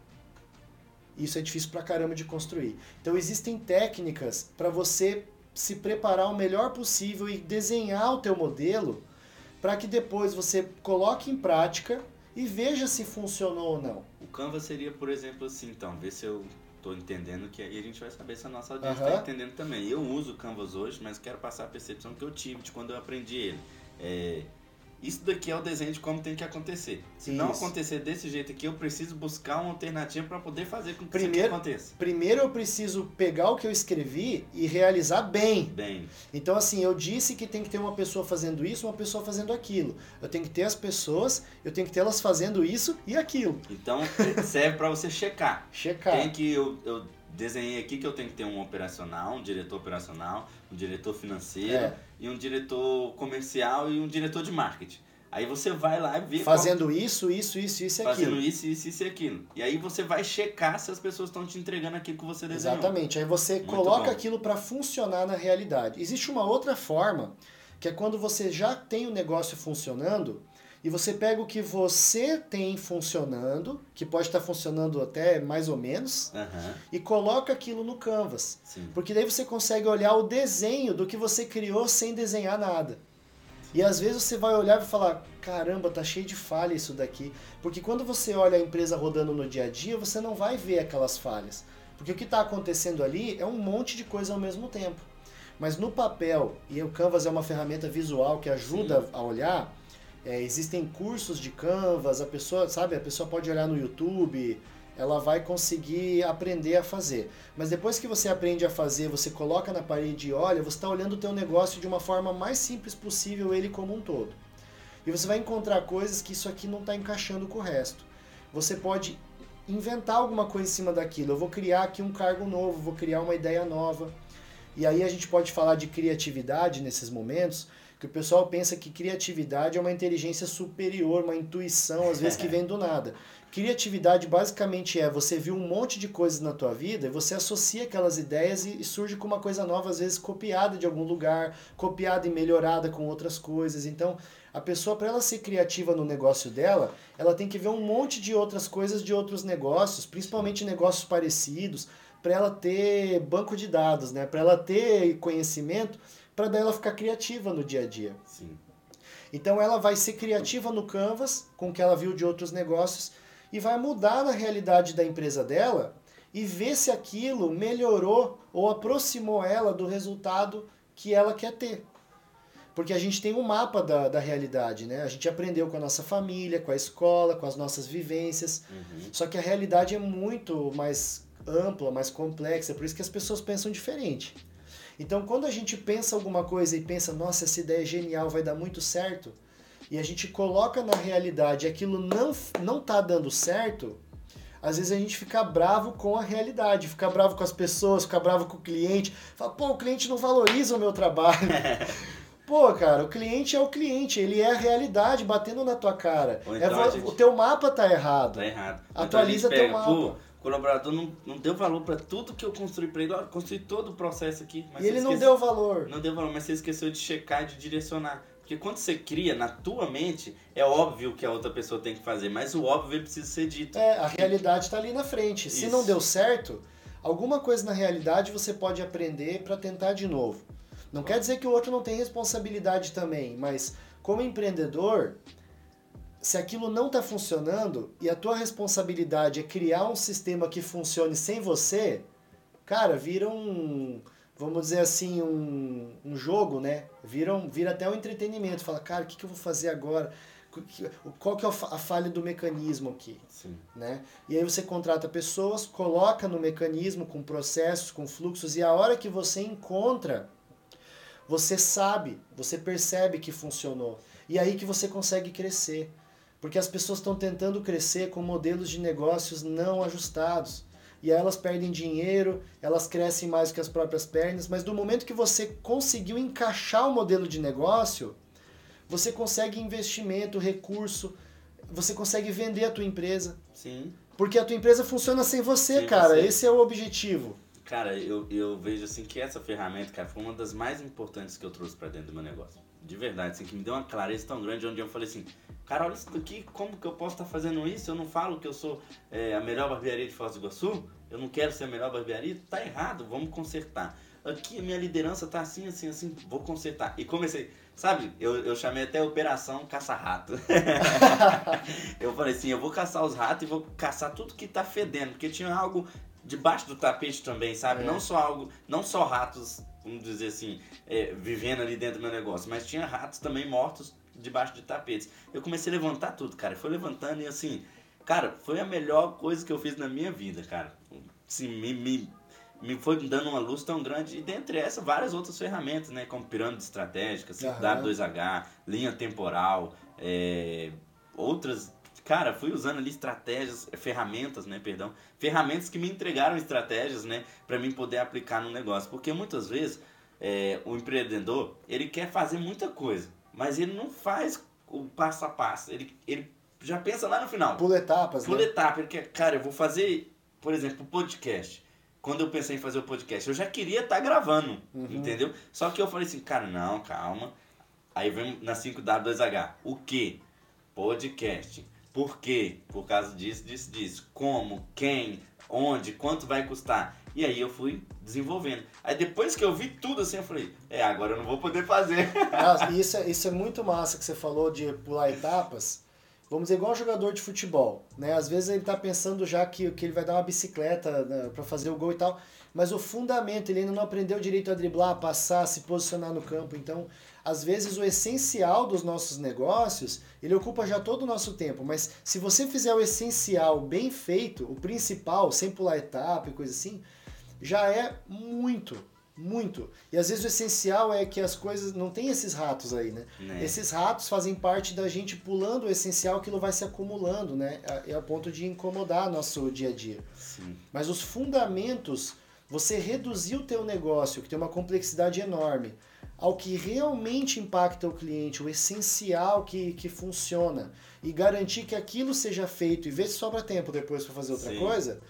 Isso é difícil pra caramba de construir. Então existem técnicas para você se preparar o melhor possível e desenhar o teu modelo para que depois você coloque em prática e veja se funcionou ou não. O Canva seria, por exemplo, assim, então, ver se eu estou entendendo que aí a gente vai saber se a nossa audiência está uhum. entendendo também. Eu uso o Canvas hoje, mas quero passar a percepção que eu tive de quando eu aprendi ele. É, isso daqui é o desenho de como tem que acontecer. Se isso. não acontecer desse jeito aqui, eu preciso buscar uma alternativa para poder fazer com que primeiro, isso aconteça. Primeiro eu preciso pegar o que eu escrevi e realizar bem. Bem. Então assim, eu disse que tem que ter uma pessoa fazendo isso, uma pessoa fazendo aquilo. Eu tenho que ter as pessoas, eu tenho que ter elas fazendo isso e aquilo. Então serve para você checar. Checar. Tem que eu, eu desenhei aqui que eu tenho que ter um operacional, um diretor operacional, um diretor financeiro é. e um diretor comercial e um diretor de marketing. Aí você vai lá e vê. Fazendo qual... isso, isso, isso, isso e aquilo. Fazendo isso, isso, isso e aquilo. E aí você vai checar se as pessoas estão te entregando aquilo que você desenhou. Exatamente. Aí você Muito coloca bom. aquilo para funcionar na realidade. Existe uma outra forma, que é quando você já tem o negócio funcionando e você pega o que você tem funcionando, que pode estar funcionando até mais ou menos, uhum. e coloca aquilo no Canvas. Sim. Porque daí você consegue olhar o desenho do que você criou sem desenhar nada. E às vezes você vai olhar e falar: caramba, tá cheio de falha isso daqui. Porque quando você olha a empresa rodando no dia a dia, você não vai ver aquelas falhas. Porque o que está acontecendo ali é um monte de coisa ao mesmo tempo. Mas no papel, e o Canvas é uma ferramenta visual que ajuda Sim. a olhar, é, existem cursos de Canvas, a pessoa, sabe, a pessoa pode olhar no YouTube, ela vai conseguir aprender a fazer. Mas depois que você aprende a fazer, você coloca na parede e olha, você está olhando o teu negócio de uma forma mais simples possível, ele como um todo. E você vai encontrar coisas que isso aqui não está encaixando com o resto. Você pode inventar alguma coisa em cima daquilo. Eu vou criar aqui um cargo novo, vou criar uma ideia nova. E aí a gente pode falar de criatividade nesses momentos, que o pessoal pensa que criatividade é uma inteligência superior, uma intuição, às vezes que vem do nada. Criatividade basicamente é você viu um monte de coisas na tua vida e você associa aquelas ideias e, surge com uma coisa nova, às vezes copiada de algum lugar, copiada e melhorada com outras coisas. Então, a pessoa, para ela ser criativa no negócio dela, ela tem que ver um monte de outras coisas de outros negócios, principalmente negócios parecidos, para ela ter banco de dados, né? Para ela ter conhecimento para daí ela ficar criativa no dia a dia. Sim. Então ela vai ser criativa no Canvas, com o que ela viu de outros negócios, e vai mudar na realidade da empresa dela e ver se aquilo melhorou ou aproximou ela do resultado que ela quer ter. Porque a gente tem um mapa da, da realidade, né? A gente aprendeu com a nossa família, com a escola, com as nossas vivências. Uhum. Só que a realidade é muito mais ampla, mais complexa, por isso que as pessoas pensam diferente. Então, quando a gente pensa alguma coisa e pensa, nossa, essa ideia é genial, vai dar muito certo, e a gente coloca na realidade aquilo não, não tá dando certo, às vezes a gente fica bravo com a realidade, fica bravo com as pessoas, fica bravo com o cliente, fala, pô, o cliente não valoriza o meu trabalho. Pô, cara, o cliente é o cliente, ele é a realidade batendo na tua cara. É então vo- gente- O teu mapa tá errado. Tá errado. Atualiza então a gente teu pega, mapa. Pô, colaborador não, não deu valor pra tudo que eu construí pra ele. Olha, construí todo o processo aqui. Mas E ele não deu valor. Não deu valor, mas você esqueceu de checar, de direcionar. Porque quando você cria na tua mente, é óbvio que a outra pessoa tem que fazer, mas o óbvio precisa ser dito. É, a realidade tá ali na frente. Se Isso. não deu certo, alguma coisa na realidade você pode aprender para tentar de novo. Não quer dizer que o outro não tem responsabilidade também, mas como empreendedor, se aquilo não está funcionando e a tua responsabilidade é criar um sistema que funcione sem você, cara, vira um, vamos dizer assim, um, um jogo, né? Vira, um, vira até um entretenimento. Fala, cara, o que, que eu vou fazer agora? Qual que é a fa- a falha do mecanismo aqui? Sim. né? E aí você contrata pessoas, coloca no mecanismo com processos, com fluxos e a hora que você encontra, você sabe, você percebe que funcionou. E aí que você consegue crescer. Porque as pessoas estão tentando crescer com modelos de negócios não ajustados. E aí elas perdem dinheiro, elas crescem mais que as próprias pernas, mas do momento que você conseguiu encaixar o modelo de negócio, você consegue investimento, recurso, você consegue vender a tua empresa. Sim. Porque a tua empresa funciona sem você, Sem cara. você. Esse é o objetivo. Cara, eu, eu vejo assim que essa ferramenta, cara, foi uma das mais importantes que eu trouxe pra dentro do meu negócio. De verdade, assim, que me deu uma clareza tão grande onde eu falei assim, cara, olha isso daqui, como que eu posso estar fazendo isso? Eu não falo que eu sou é, a melhor barbearia de Foz do Iguaçu, eu não quero ser a melhor barbearia, tá errado, vamos consertar. Aqui a minha liderança tá assim, assim, assim, vou consertar. E comecei, sabe, eu, eu chamei até Operação Caça-Rato. eu falei assim, eu vou caçar os ratos e vou caçar tudo que tá fedendo, porque tinha algo debaixo do tapete também, sabe? É. Não só algo, não só ratos, vamos dizer assim, é, vivendo ali dentro do meu negócio, mas tinha ratos também mortos debaixo de tapetes. Eu comecei a levantar tudo, cara. Foi levantando e assim, cara, foi a melhor coisa que eu fiz na minha vida, cara. Assim, me, me, me foi dando uma luz tão grande. E dentre essas, várias outras ferramentas, né? Como pirâmide estratégica, assim, Aham. W2H, linha temporal, é, outras. Cara, fui usando ali estratégias, eh, ferramentas, né, perdão, ferramentas que me entregaram estratégias, né, para mim poder aplicar no negócio, porque muitas vezes é, o empreendedor ele quer fazer muita coisa, mas ele não faz o passo a passo, ele, ele já pensa lá no final, Pula etapas, por né? etapa, ele quer, cara, eu vou fazer, por exemplo, o podcast. Quando eu pensei em fazer o podcast, eu já queria estar gravando, Uhum. entendeu? Só que eu falei assim, cara, não, calma. Aí vem na 5W2H. O que? Podcast. Por quê? Por causa disso, disso, disso. Como? Quem? Onde? Quanto vai custar? E aí eu fui desenvolvendo. Aí depois que eu vi tudo assim, eu falei, é, agora eu não vou poder fazer. Nossa, isso, é, isso é muito massa que você falou de pular etapas. Vamos dizer, igual um jogador de futebol, né? Às vezes ele tá pensando já que, que ele vai dar uma bicicleta né, para fazer o gol e tal, mas o fundamento, ele ainda não aprendeu direito a driblar, a passar, a se posicionar no campo. Então, às vezes o essencial dos nossos negócios, ele ocupa já todo o nosso tempo, mas se você fizer o essencial bem feito, o principal, sem pular etapa e coisa assim, já é muito, muito. E às vezes o essencial é que as coisas não tem esses ratos aí, né? Né? Esses ratos fazem parte da gente pulando o essencial, aquilo vai se acumulando, né? É a ponto de incomodar nosso dia a dia. Sim. Mas os fundamentos, você reduzir o teu negócio, que tem uma complexidade enorme, ao que realmente impacta o cliente, o essencial que, que funciona, e garantir que aquilo seja feito, e ver se sobra tempo depois para fazer outra Sim. coisa,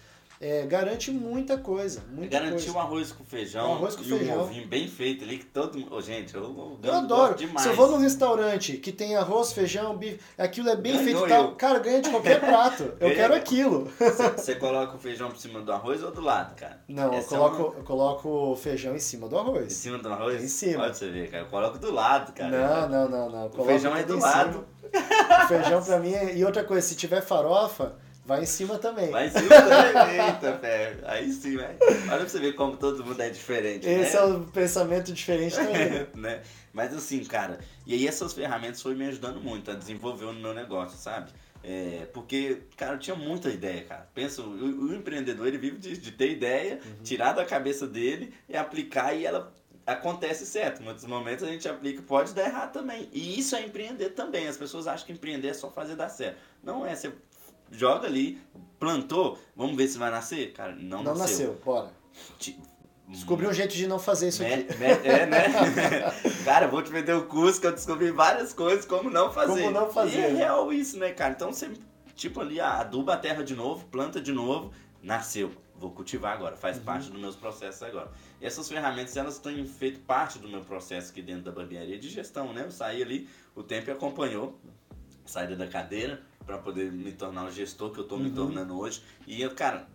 é, garante muita coisa. Muita Garantir coisa. um arroz com feijão Um arroz com e feijão. um ovinho bem feito ali, que todo mundo... Ô, gente, eu, eu, Eu adoro. demais. Se eu vou num restaurante que tem arroz, feijão, bife, aquilo é bem Ganhou feito e tal, eu. cara, ganha de qualquer prato. Eu quero aquilo. Você- coloca o feijão por cima do arroz ou do lado, cara? Não, eu é coloco, uma- eu coloco o feijão em cima do Em arroz. cima do arroz? Em cima. Pode você ver, cara. Eu coloco do lado, cara. Não, não, não, não. O feijão é do em lado. cima. O feijão pra mim é... E outra coisa, se tiver farofa, vai em cima também. Vai em cima também. Eita, pé. Aí sim, velho. Olha pra você ver como todo mundo é diferente, Esse né? é o pensamento diferente também. né? Mas assim, cara, e aí essas ferramentas foram me ajudando muito a desenvolver no meu negócio, sabe? É, porque, cara, eu tinha muita ideia, cara. Pensa, o, o empreendedor, ele vive de, de ter ideia, Uhum. tirar da cabeça dele e aplicar e ela acontece certo. Muitos momentos a gente aplica, pode dar errado também. E isso é empreender também. As pessoas acham que empreender é só fazer dar certo. Não é, você joga ali, plantou, vamos ver se vai nascer? Cara, não, Não nasceu nasceu, bora. Descobri um jeito de não fazer isso Me- aqui. me- é, né? cara, vou te vender o curso que eu descobri várias coisas como não fazer. Como não fazer, E é né? real isso, né, cara? Então você, tipo ali, ah, aduba a terra de novo, planta de novo, nasceu. Vou cultivar agora, faz Uhum. parte dos meus processos agora. E essas ferramentas, elas têm feito parte do meu processo aqui dentro da barbearia de gestão, né? Eu saí ali, o tempo acompanhou, saída da cadeira para poder me tornar o gestor que eu tô me Uhum. tornando hoje. E eu, cara,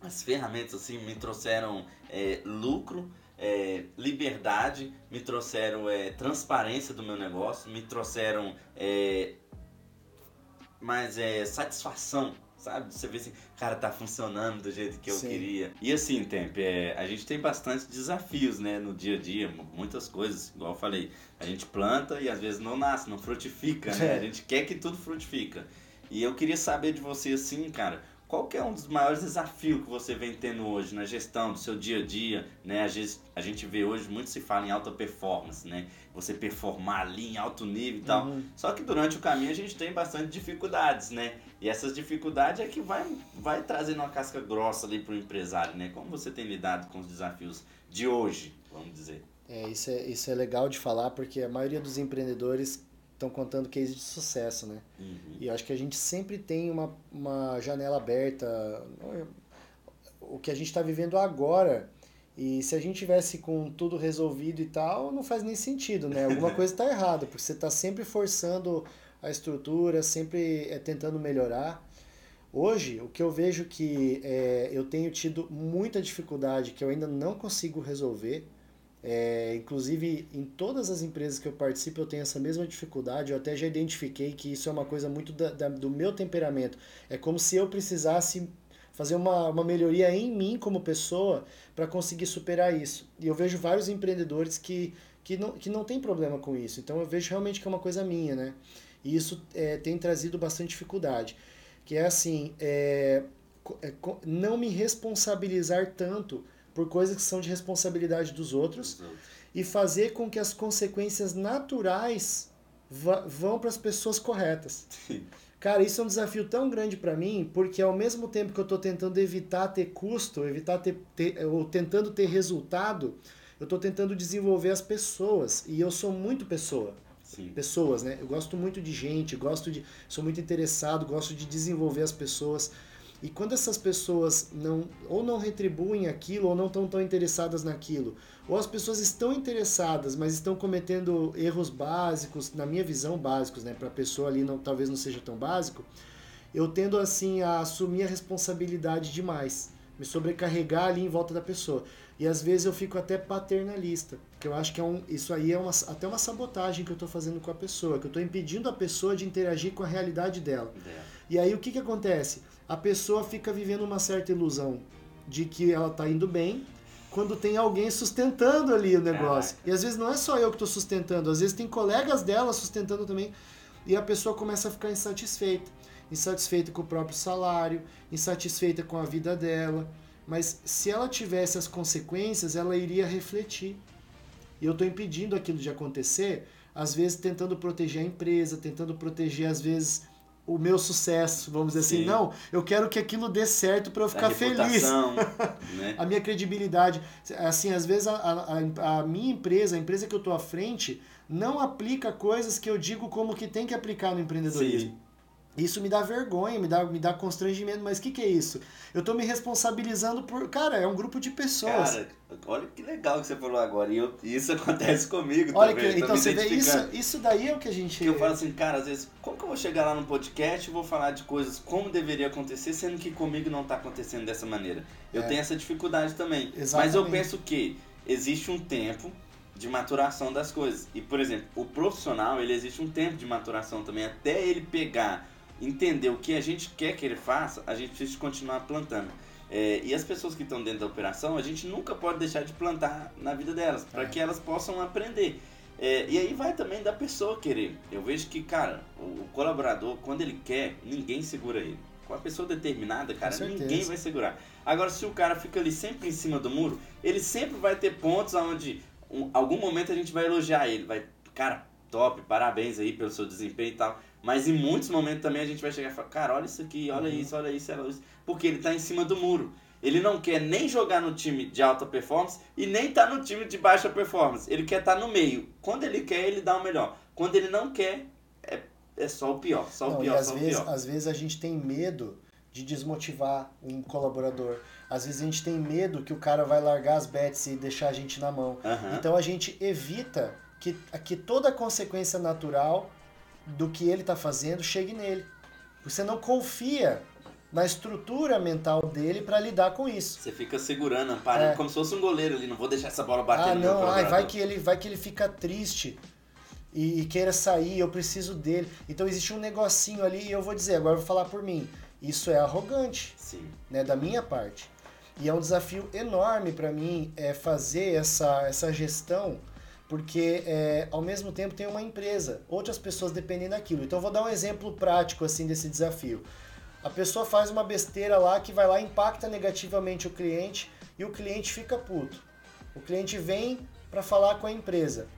as ferramentas assim me trouxeram é, lucro, é, liberdade, me trouxeram é, transparência do meu negócio, me trouxeram é, mais é, satisfação, sabe? Você vê assim, cara, tá funcionando do jeito que eu Sim. queria. E assim, Tempe, é, a gente tem bastante desafios, né, no dia a dia, mu- muitas coisas, igual eu falei, a gente planta e às vezes não nasce, não frutifica, né? A gente quer que tudo frutifica. E eu queria saber de você assim, cara, qual que é um dos maiores desafios que você vem tendo hoje na gestão do seu dia a dia, né? Às vezes a gente vê hoje muito se fala em alta performance, né? Você performar ali em alto nível e tal. Uhum. Só que durante o caminho a gente tem bastante dificuldades, né? E essas dificuldades é que vai, vai trazendo uma casca grossa ali pro empresário, né? Como você tem lidado com os desafios de hoje, vamos dizer? É, isso é, isso é legal de falar porque a maioria dos empreendedores estão contando case de sucesso, né? Uhum. E acho que a gente sempre tem uma, uma janela aberta. O que a gente está vivendo agora. E se a gente tivesse com tudo resolvido e tal, não faz nem sentido, né? Alguma coisa está errada, porque você está sempre forçando a estrutura, sempre é, tentando melhorar. Hoje, o que eu vejo que é, eu tenho tido muita dificuldade, que eu ainda não consigo resolver, é, inclusive, em todas as empresas que eu participo, eu tenho essa mesma dificuldade. Eu até já identifiquei que isso é uma coisa muito da- da- do meu temperamento. É como se eu precisasse fazer uma, uma melhoria em mim como pessoa para conseguir superar isso. E eu vejo vários empreendedores que, que, não, que não tem problema com isso. Então eu vejo realmente que é uma coisa minha, né? E isso é, tem trazido bastante dificuldade. Que é assim, é, é não me responsabilizar tanto por coisas que são de responsabilidade dos outros e fazer com que as consequências naturais vão para as pessoas corretas. Cara, isso é um desafio tão grande para mim, porque ao mesmo tempo que eu estou tentando evitar ter custo, evitar ter, ter ou tentando ter resultado, eu estou tentando desenvolver as pessoas e eu sou muito pessoa Sim. pessoas, né? Eu gosto muito de gente, gosto de, sou muito interessado, gosto de desenvolver as pessoas. E quando essas pessoas não ou não retribuem aquilo ou não estão tão interessadas naquilo, ou as pessoas estão interessadas, mas estão cometendo erros básicos, na minha visão básicos, né, para a pessoa ali não talvez não seja tão básico, eu tendo assim a assumir a responsabilidade demais, me sobrecarregar ali em volta da pessoa. E às vezes eu fico até paternalista, que eu acho que é um, isso aí é uma, até uma sabotagem que eu estou fazendo com a pessoa, que eu estou impedindo a pessoa de interagir com a realidade dela. É. E aí o que, que acontece? A pessoa fica vivendo uma certa ilusão de que ela está indo bem quando tem alguém sustentando ali o negócio. E às vezes não é só eu que estou sustentando, às vezes tem colegas dela sustentando também. E a pessoa começa a ficar insatisfeita. Insatisfeita com o próprio salário, insatisfeita com a vida dela. Mas se ela tivesse as consequências, ela iria refletir. E eu estou impedindo aquilo de acontecer, às vezes tentando proteger a empresa, tentando proteger, às vezes, o meu sucesso, vamos dizer assim. Sim. Não, eu quero que aquilo dê certo para eu ficar feliz. reputação, né? A minha credibilidade. Assim, às vezes a, a, a minha empresa, a empresa que eu estou à frente, não aplica coisas que eu digo como que tem que aplicar no empreendedorismo. Sim. Isso me dá vergonha, me dá, me dá constrangimento, mas o que, que é isso? Eu tô me responsabilizando por. Cara, é um grupo de pessoas. Cara, olha que legal que você falou agora. E eu- isso acontece comigo Olha também. que, então você vê isso, isso daí é o que a gente. Que eu falo assim, cara, às vezes, como que eu vou chegar lá no podcast e vou falar de coisas como deveria acontecer, sendo que comigo não tá acontecendo dessa maneira? Eu É. tenho essa dificuldade também. Mas Exatamente. eu penso que existe um tempo de maturação das coisas. E, por exemplo, o profissional, ele existe um tempo de maturação também. Até ele pegar, entender o que a gente quer que ele faça, a gente precisa continuar plantando. É, e as pessoas que estão dentro da operação, a gente nunca pode deixar de plantar na vida delas, para É. que elas possam aprender. É, e aí vai também da pessoa querer. Eu vejo que, cara, o, o colaborador, quando ele quer, ninguém segura ele. Com a pessoa determinada, cara, ninguém vai segurar. Agora, se o cara fica ali sempre em cima do muro, ele sempre vai ter pontos onde, um, algum momento a gente vai elogiar ele, vai, cara, top, parabéns aí pelo seu desempenho e tal. Mas em muitos momentos também a gente vai chegar e falar, cara, olha isso aqui, olha Uhum. isso, olha isso, olha isso. Porque ele tá em cima do muro. Ele não quer nem jogar no time de alta performance e nem tá no time de baixa performance. Ele quer estar tá no meio. Quando ele quer, ele dá o melhor. Quando ele não quer, é, é só o pior. Só não, o pior, e às só vezes, o pior. Às vezes a gente tem medo de desmotivar um colaborador. Às vezes a gente tem medo que o cara vai largar as bets e deixar a gente na mão. Uhum. Então a gente evita que, que toda a consequência natural do que ele está fazendo chegue nele. Você não confia na estrutura mental dele para lidar com isso. Você fica segurando, amparando, é. como se fosse um goleiro ali, não vou deixar essa bola bater ah, no não, ai, vai que ele vai que ele fica triste e, e, queira sair, eu preciso dele. Então existe um negocinho ali e eu vou dizer, agora eu vou falar por mim. Isso é arrogante, Sim. né, da minha parte. E é um desafio enorme para mim é fazer essa, essa gestão, porque é, ao mesmo tempo tem uma empresa, outras pessoas dependem daquilo. Então vou dar um exemplo prático assim desse desafio. A pessoa faz uma besteira lá que vai lá impacta negativamente o cliente e o cliente fica puto. O cliente vem para falar com a empresa.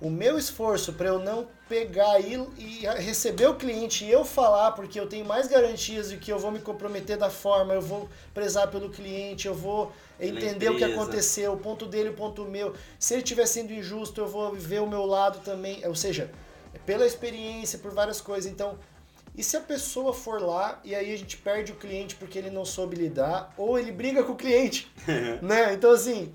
O meu esforço para eu não pegar e, e receber o cliente e eu falar, porque eu tenho mais garantias de que eu vou me comprometer da forma, eu vou prezar pelo cliente, eu vou entender o que aconteceu, o ponto dele, o ponto meu. Se ele estiver sendo injusto, eu vou ver o meu lado também. Ou seja, pela experiência, por várias coisas. Então, e se a pessoa for lá e aí a gente perde o cliente porque ele não soube lidar, ou ele briga com o cliente, né? Então assim,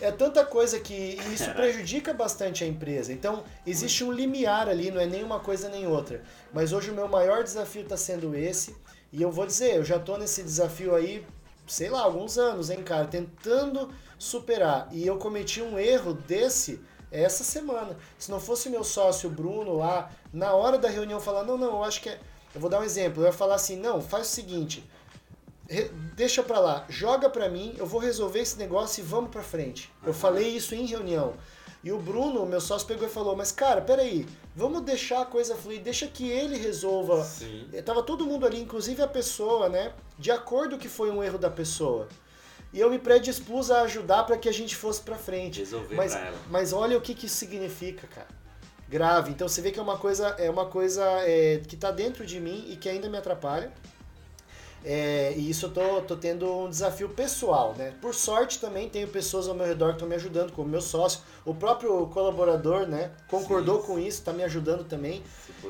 é tanta coisa que isso prejudica bastante a empresa. Então, existe um limiar ali, não é nenhuma coisa nem outra. Mas hoje o meu maior desafio está sendo esse, e eu vou dizer, eu já estou nesse desafio aí, sei lá, alguns anos, hein, cara, tentando superar. E eu cometi um erro desse essa semana. Se não fosse meu sócio Bruno lá, na hora da reunião, falar: não, não, eu acho que é. Eu vou dar um exemplo. Eu ia falar assim: não, faz o seguinte. Deixa pra lá, joga pra mim, eu vou resolver esse negócio e vamos pra frente. Eu falei isso em reunião. E o Bruno, meu sócio, pegou e falou: Mas cara, peraí, vamos deixar a coisa fluir, deixa que ele resolva. Sim. Tava todo mundo ali, inclusive a pessoa, né? De acordo que foi um erro da pessoa. E eu me predispus a ajudar para que a gente fosse para frente. Resolver mas, pra ela. mas olha o que, que isso significa, cara. Grave. Então você vê que é uma coisa, é uma coisa é, que está dentro de mim e que ainda me atrapalha. É, e isso eu tô, tô tendo um desafio pessoal, né? Por sorte também tenho pessoas ao meu redor que estão me ajudando, como meu sócio. O próprio colaborador, né? Concordou Sim. com isso, está me ajudando também.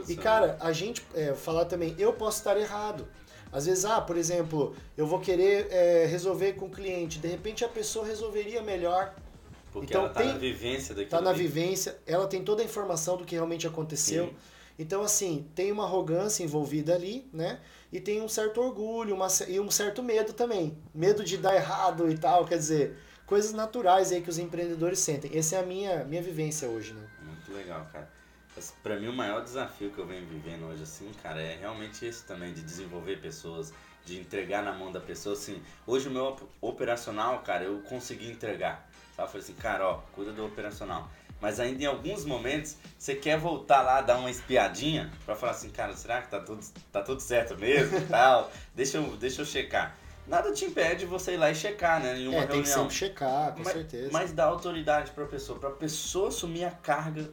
E cara, a gente é, falar também, eu posso estar errado. Às vezes, ah, por exemplo, eu vou querer é, resolver com o cliente, de repente a pessoa resolveria melhor. Porque então, ela tá tem, na vivência daquilo. Tá na vivência, ela tem toda a informação do que realmente aconteceu. Sim. Então, assim, tem uma arrogância envolvida ali, né? E tem um certo orgulho uma, e um certo medo também. Medo de dar errado e tal, quer dizer, coisas naturais aí que os empreendedores sentem. Essa é a minha, minha vivência hoje, né? Muito legal, cara. Para mim, o maior desafio que eu venho vivendo hoje, assim, cara, é realmente esse também, de desenvolver pessoas, de entregar na mão da pessoa, assim. Hoje, o meu operacional, cara, eu consegui entregar. Sabe? Eu falei assim, cara, ó, cuida do operacional. Mas ainda em alguns momentos, você quer voltar lá, dar uma espiadinha, para falar assim, cara, será que tá tudo, tá tudo certo mesmo tal? Deixa eu, deixa eu checar. Nada te impede você ir lá e checar, né? Em uma é, reunião. tem que sempre checar, com mas, certeza. Mas dá autoridade pra pessoa, pra pessoa assumir a carga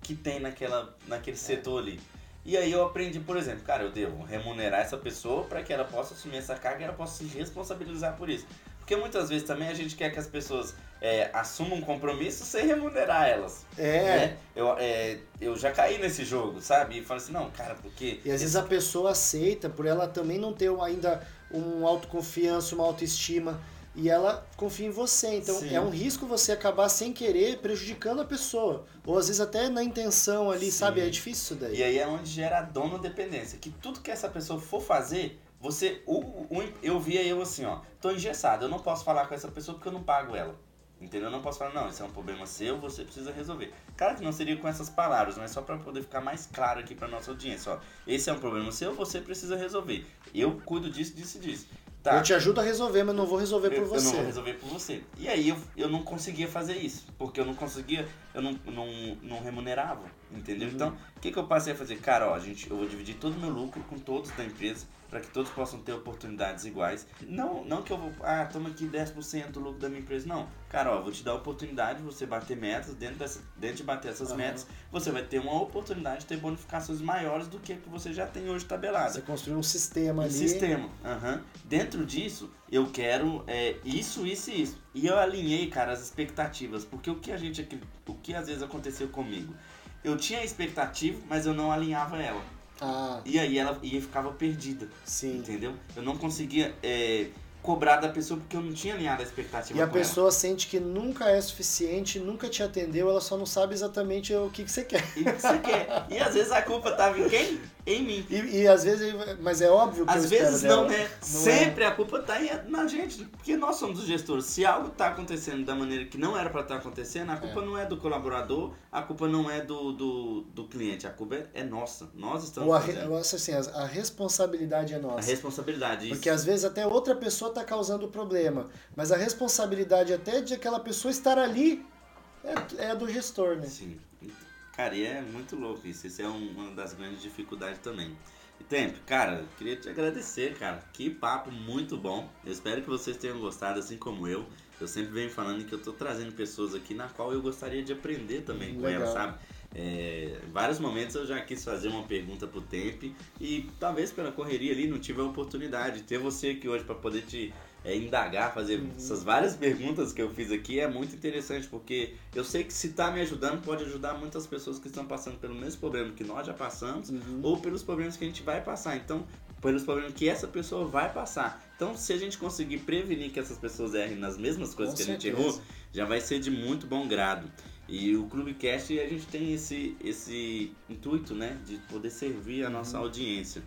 que tem naquela, naquele é. setor ali. E aí eu aprendi, por exemplo, cara, eu devo remunerar essa pessoa para que ela possa assumir essa carga e ela possa se responsabilizar por isso. Porque muitas vezes também a gente quer que as pessoas é, assumam um compromisso sem remunerar elas. É. Né? Eu, é, eu já caí nesse jogo, sabe? E falo assim, não, cara, porque. E às vezes a pessoa aceita por ela também não ter ainda um autoconfiança, uma autoestima e ela confia em você. Então Sim. é um risco você acabar sem querer prejudicando a pessoa. Ou às vezes até na intenção ali, Sim. sabe? É difícil isso daí. E aí é onde gera a dono dependência. Que tudo que essa pessoa for fazer, você. O, o, eu via eu assim, ó, tô engessado, eu não posso falar com essa pessoa porque eu não pago ela. Entendeu? Eu não posso falar, não, isso é um problema seu, você precisa resolver. Claro que não seria com essas palavras, mas só para poder ficar mais claro aqui para nossa audiência. Ó, esse é um problema seu, você precisa resolver. Eu cuido disso, disso e disso. Tá. Eu te ajudo a resolver, mas não vou resolver por você. Eu não vou resolver por você. E aí eu, eu não conseguia fazer isso, porque eu não conseguia, eu não, não, não remunerava, entendeu? Uhum. Então, o que, que eu passei a fazer? Cara, ó, gente, eu vou dividir todo o meu lucro com todos da empresa para que todos possam ter oportunidades iguais. Não, não que eu vou, ah, toma aqui 10% do lucro da minha empresa. Não. Cara, ó, vou te dar a oportunidade de você bater metas, dentro, dessa, dentro de bater essas uhum. metas, você vai ter uma oportunidade de ter bonificações maiores do que que você já tem hoje tabelado. Você construiu um sistema um ali. sistema. Uhum. Dentro disso, eu quero é, isso, isso e isso. E eu alinhei, cara, as expectativas, porque o que a gente, o que às vezes aconteceu comigo, eu tinha a expectativa, mas eu não alinhava ela. Ah. E aí ela ia ficava perdida. Sim. Entendeu? Eu não conseguia é, cobrar da pessoa porque eu não tinha alinhado a expectativa. E a pessoa ela. sente que nunca é suficiente, nunca te atendeu, ela só não sabe exatamente o que, que você quer. E o que você quer. E às vezes a culpa tava em quem? Em mim. E, e às vezes, mas é óbvio que Às vezes não, né? É. Sempre é. a culpa tá na gente, porque nós somos os gestores. Se algo tá acontecendo da maneira que não era para estar tá acontecendo, a culpa é. não é do colaborador, a culpa não é do, do, do cliente, a culpa é, é nossa. Nós estamos Ou a. Assim, a responsabilidade é nossa. A responsabilidade, isso. Porque às vezes até outra pessoa tá causando problema, mas a responsabilidade até de aquela pessoa estar ali é, é do gestor, né? Sim. Cara, e é muito louco isso. Isso é um, uma das grandes dificuldades também. E Tempo, cara, queria te agradecer, cara. Que papo muito bom. Eu espero que vocês tenham gostado, assim como eu. Eu sempre venho falando que eu tô trazendo pessoas aqui na qual eu gostaria de aprender também Legal. com elas, sabe? É, em vários momentos eu já quis fazer uma pergunta pro Tempe e talvez pela correria ali não tive a oportunidade. Ter você aqui hoje para poder te é, indagar, fazer uhum. essas várias perguntas que eu fiz aqui é muito interessante, porque eu sei que se está me ajudando, pode ajudar muitas pessoas que estão passando pelo mesmo problema que nós já passamos, uhum. ou pelos problemas que a gente vai passar. Então, pelos problemas que essa pessoa vai passar. Então, se a gente conseguir prevenir que essas pessoas errem nas mesmas coisas Com que certeza. a gente errou, já vai ser de muito bom grado. E o Clubecast, a gente tem esse, esse intuito, né, de poder servir a nossa uhum. audiência.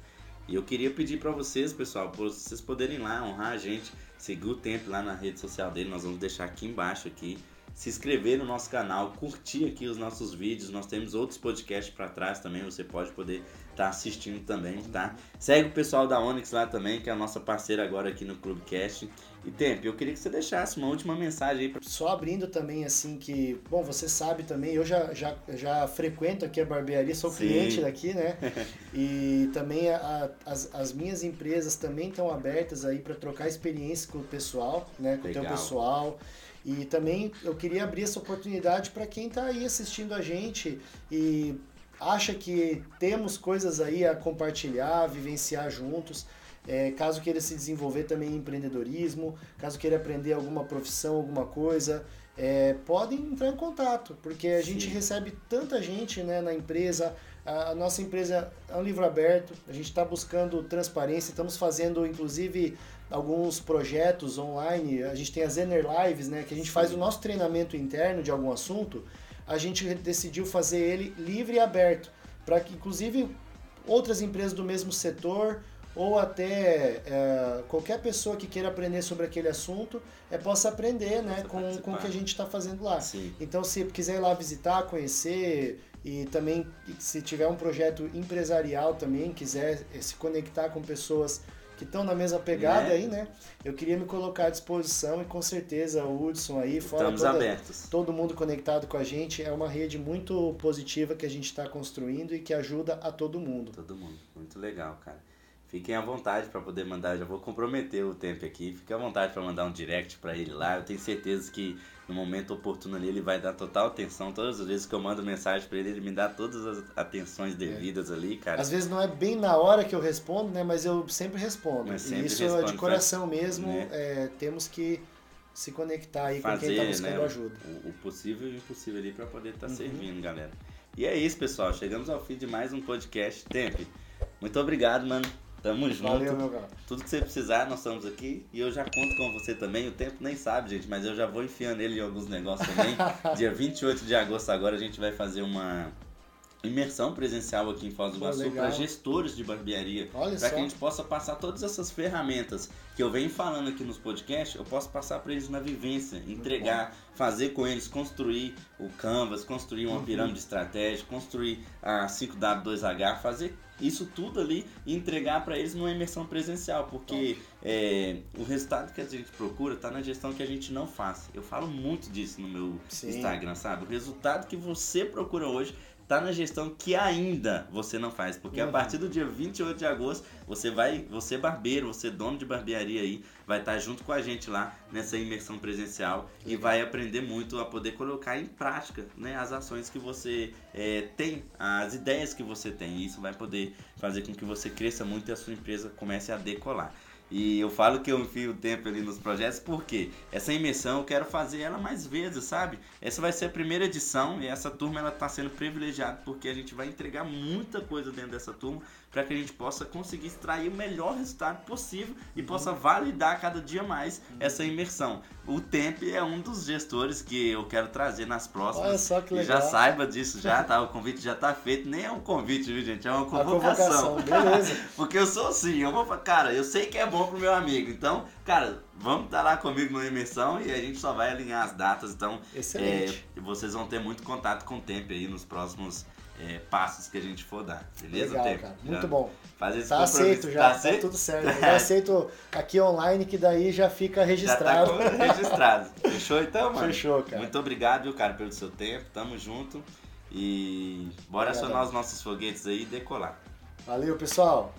E eu queria pedir para vocês, pessoal, para vocês poderem lá honrar a gente seguir o Tempo lá na rede social dele, nós vamos deixar aqui embaixo aqui. Se inscrever no nosso canal, curtir aqui os nossos vídeos. Nós temos outros podcasts para trás também, você pode poder estar tá assistindo também, tá? Segue o pessoal da Onyx lá também, que é a nossa parceira agora aqui no Clubcast. E Tempo, eu queria que você deixasse uma última mensagem aí. Pra... Só abrindo também, assim, que, bom, você sabe também, eu já, já, já frequento aqui a barbearia, sou Sim. cliente daqui, né? e também a, as, as minhas empresas também estão abertas aí para trocar experiência com o pessoal, né? Com o teu pessoal. E também eu queria abrir essa oportunidade para quem está aí assistindo a gente e acha que temos coisas aí a compartilhar, vivenciar juntos. É, caso queira se desenvolver também em empreendedorismo, caso queira aprender alguma profissão, alguma coisa, é, podem entrar em contato, porque a Sim. gente recebe tanta gente né, na empresa. A, a nossa empresa é um livro aberto, a gente está buscando transparência, estamos fazendo inclusive alguns projetos online. A gente tem as Zener Lives, né, que a gente faz o nosso treinamento interno de algum assunto. A gente decidiu fazer ele livre e aberto, para que inclusive outras empresas do mesmo setor ou até é, qualquer pessoa que queira aprender sobre aquele assunto é, possa aprender né, com, com o que a gente está fazendo lá. Sim. Então, se quiser ir lá visitar, conhecer e também se tiver um projeto empresarial também, quiser eh, se conectar com pessoas que estão na mesma pegada né? aí, né? Eu queria me colocar à disposição e com certeza o Hudson aí, fora Estamos toda, abertos. todo mundo conectado com a gente, é uma rede muito positiva que a gente está construindo e que ajuda a todo mundo. Todo mundo, muito legal, cara. Fiquem à vontade para poder mandar, já vou comprometer o tempo aqui. Fiquem à vontade para mandar um direct para ele lá. Eu tenho certeza que no momento oportuno ali ele vai dar total atenção. Todas as vezes que eu mando mensagem para ele, ele me dá todas as atenções devidas é. ali, cara. Às vezes não é bem na hora que eu respondo, né? Mas eu sempre respondo. Mas sempre e isso é de coração mesmo. Né? É, temos que se conectar aí Fazer, com quem está buscando né, ajuda. O, o, possível e o impossível ali para poder estar tá uhum. servindo, galera. E é isso, pessoal. Chegamos ao fim de mais um podcast. Tempo. Muito obrigado, mano. Tamo junto. Valeu, meu cara. Tudo que você precisar, nós estamos aqui. E eu já conto com você também. O tempo nem sabe, gente, mas eu já vou enfiando ele em alguns negócios também. Dia 28 de agosto agora a gente vai fazer uma imersão presencial aqui em Foz do Iguaçu para gestores de barbearia, para que a gente possa passar todas essas ferramentas que eu venho falando aqui nos podcasts, eu posso passar para eles na vivência, entregar, fazer com eles, construir o Canvas, construir uma uhum. pirâmide estratégica, construir a 5W2H, fazer isso tudo ali e entregar para eles numa imersão presencial, porque é, o resultado que a gente procura está na gestão que a gente não faz. Eu falo muito disso no meu Sim. Instagram, sabe? O resultado que você procura hoje tá na gestão que ainda você não faz. Porque uhum. a partir do dia 28 de agosto, você vai, você barbeiro, você dono de barbearia aí, vai estar tá junto com a gente lá nessa imersão presencial e vai aprender muito a poder colocar em prática né, as ações que você é, tem, as ideias que você tem. E isso vai poder fazer com que você cresça muito e a sua empresa comece a decolar. E eu falo que eu enfio o tempo ali nos projetos porque essa imersão eu quero fazer ela mais vezes, sabe? Essa vai ser a primeira edição e essa turma ela está sendo privilegiada porque a gente vai entregar muita coisa dentro dessa turma para que a gente possa conseguir extrair o melhor resultado possível e uhum. possa validar cada dia mais uhum. essa imersão. O Temp é um dos gestores que eu quero trazer nas próximas. Olha só que legal. E já saiba disso já, tá? O convite já tá feito. Nem é um convite, viu, gente? É uma convocação. convocação. Beleza. Porque eu sou assim, eu vou cara, eu sei que é bom pro meu amigo. Então, cara, vamos estar tá lá comigo na imersão e a gente só vai alinhar as datas. Então, Excelente. É, vocês vão ter muito contato com o Temp aí nos próximos é, passos que a gente for dar, beleza? Legal, cara. Muito bom. Fazer esse tá aceito já, tá, aceito? tá tudo certo. Eu aceito aqui online que daí já fica registrado. Já tá registrado. Fechou então, mano? Fechou, cara. Muito obrigado, viu, cara, pelo seu tempo. Tamo junto. E bora acionar os nossos foguetes aí e decolar. Valeu, pessoal.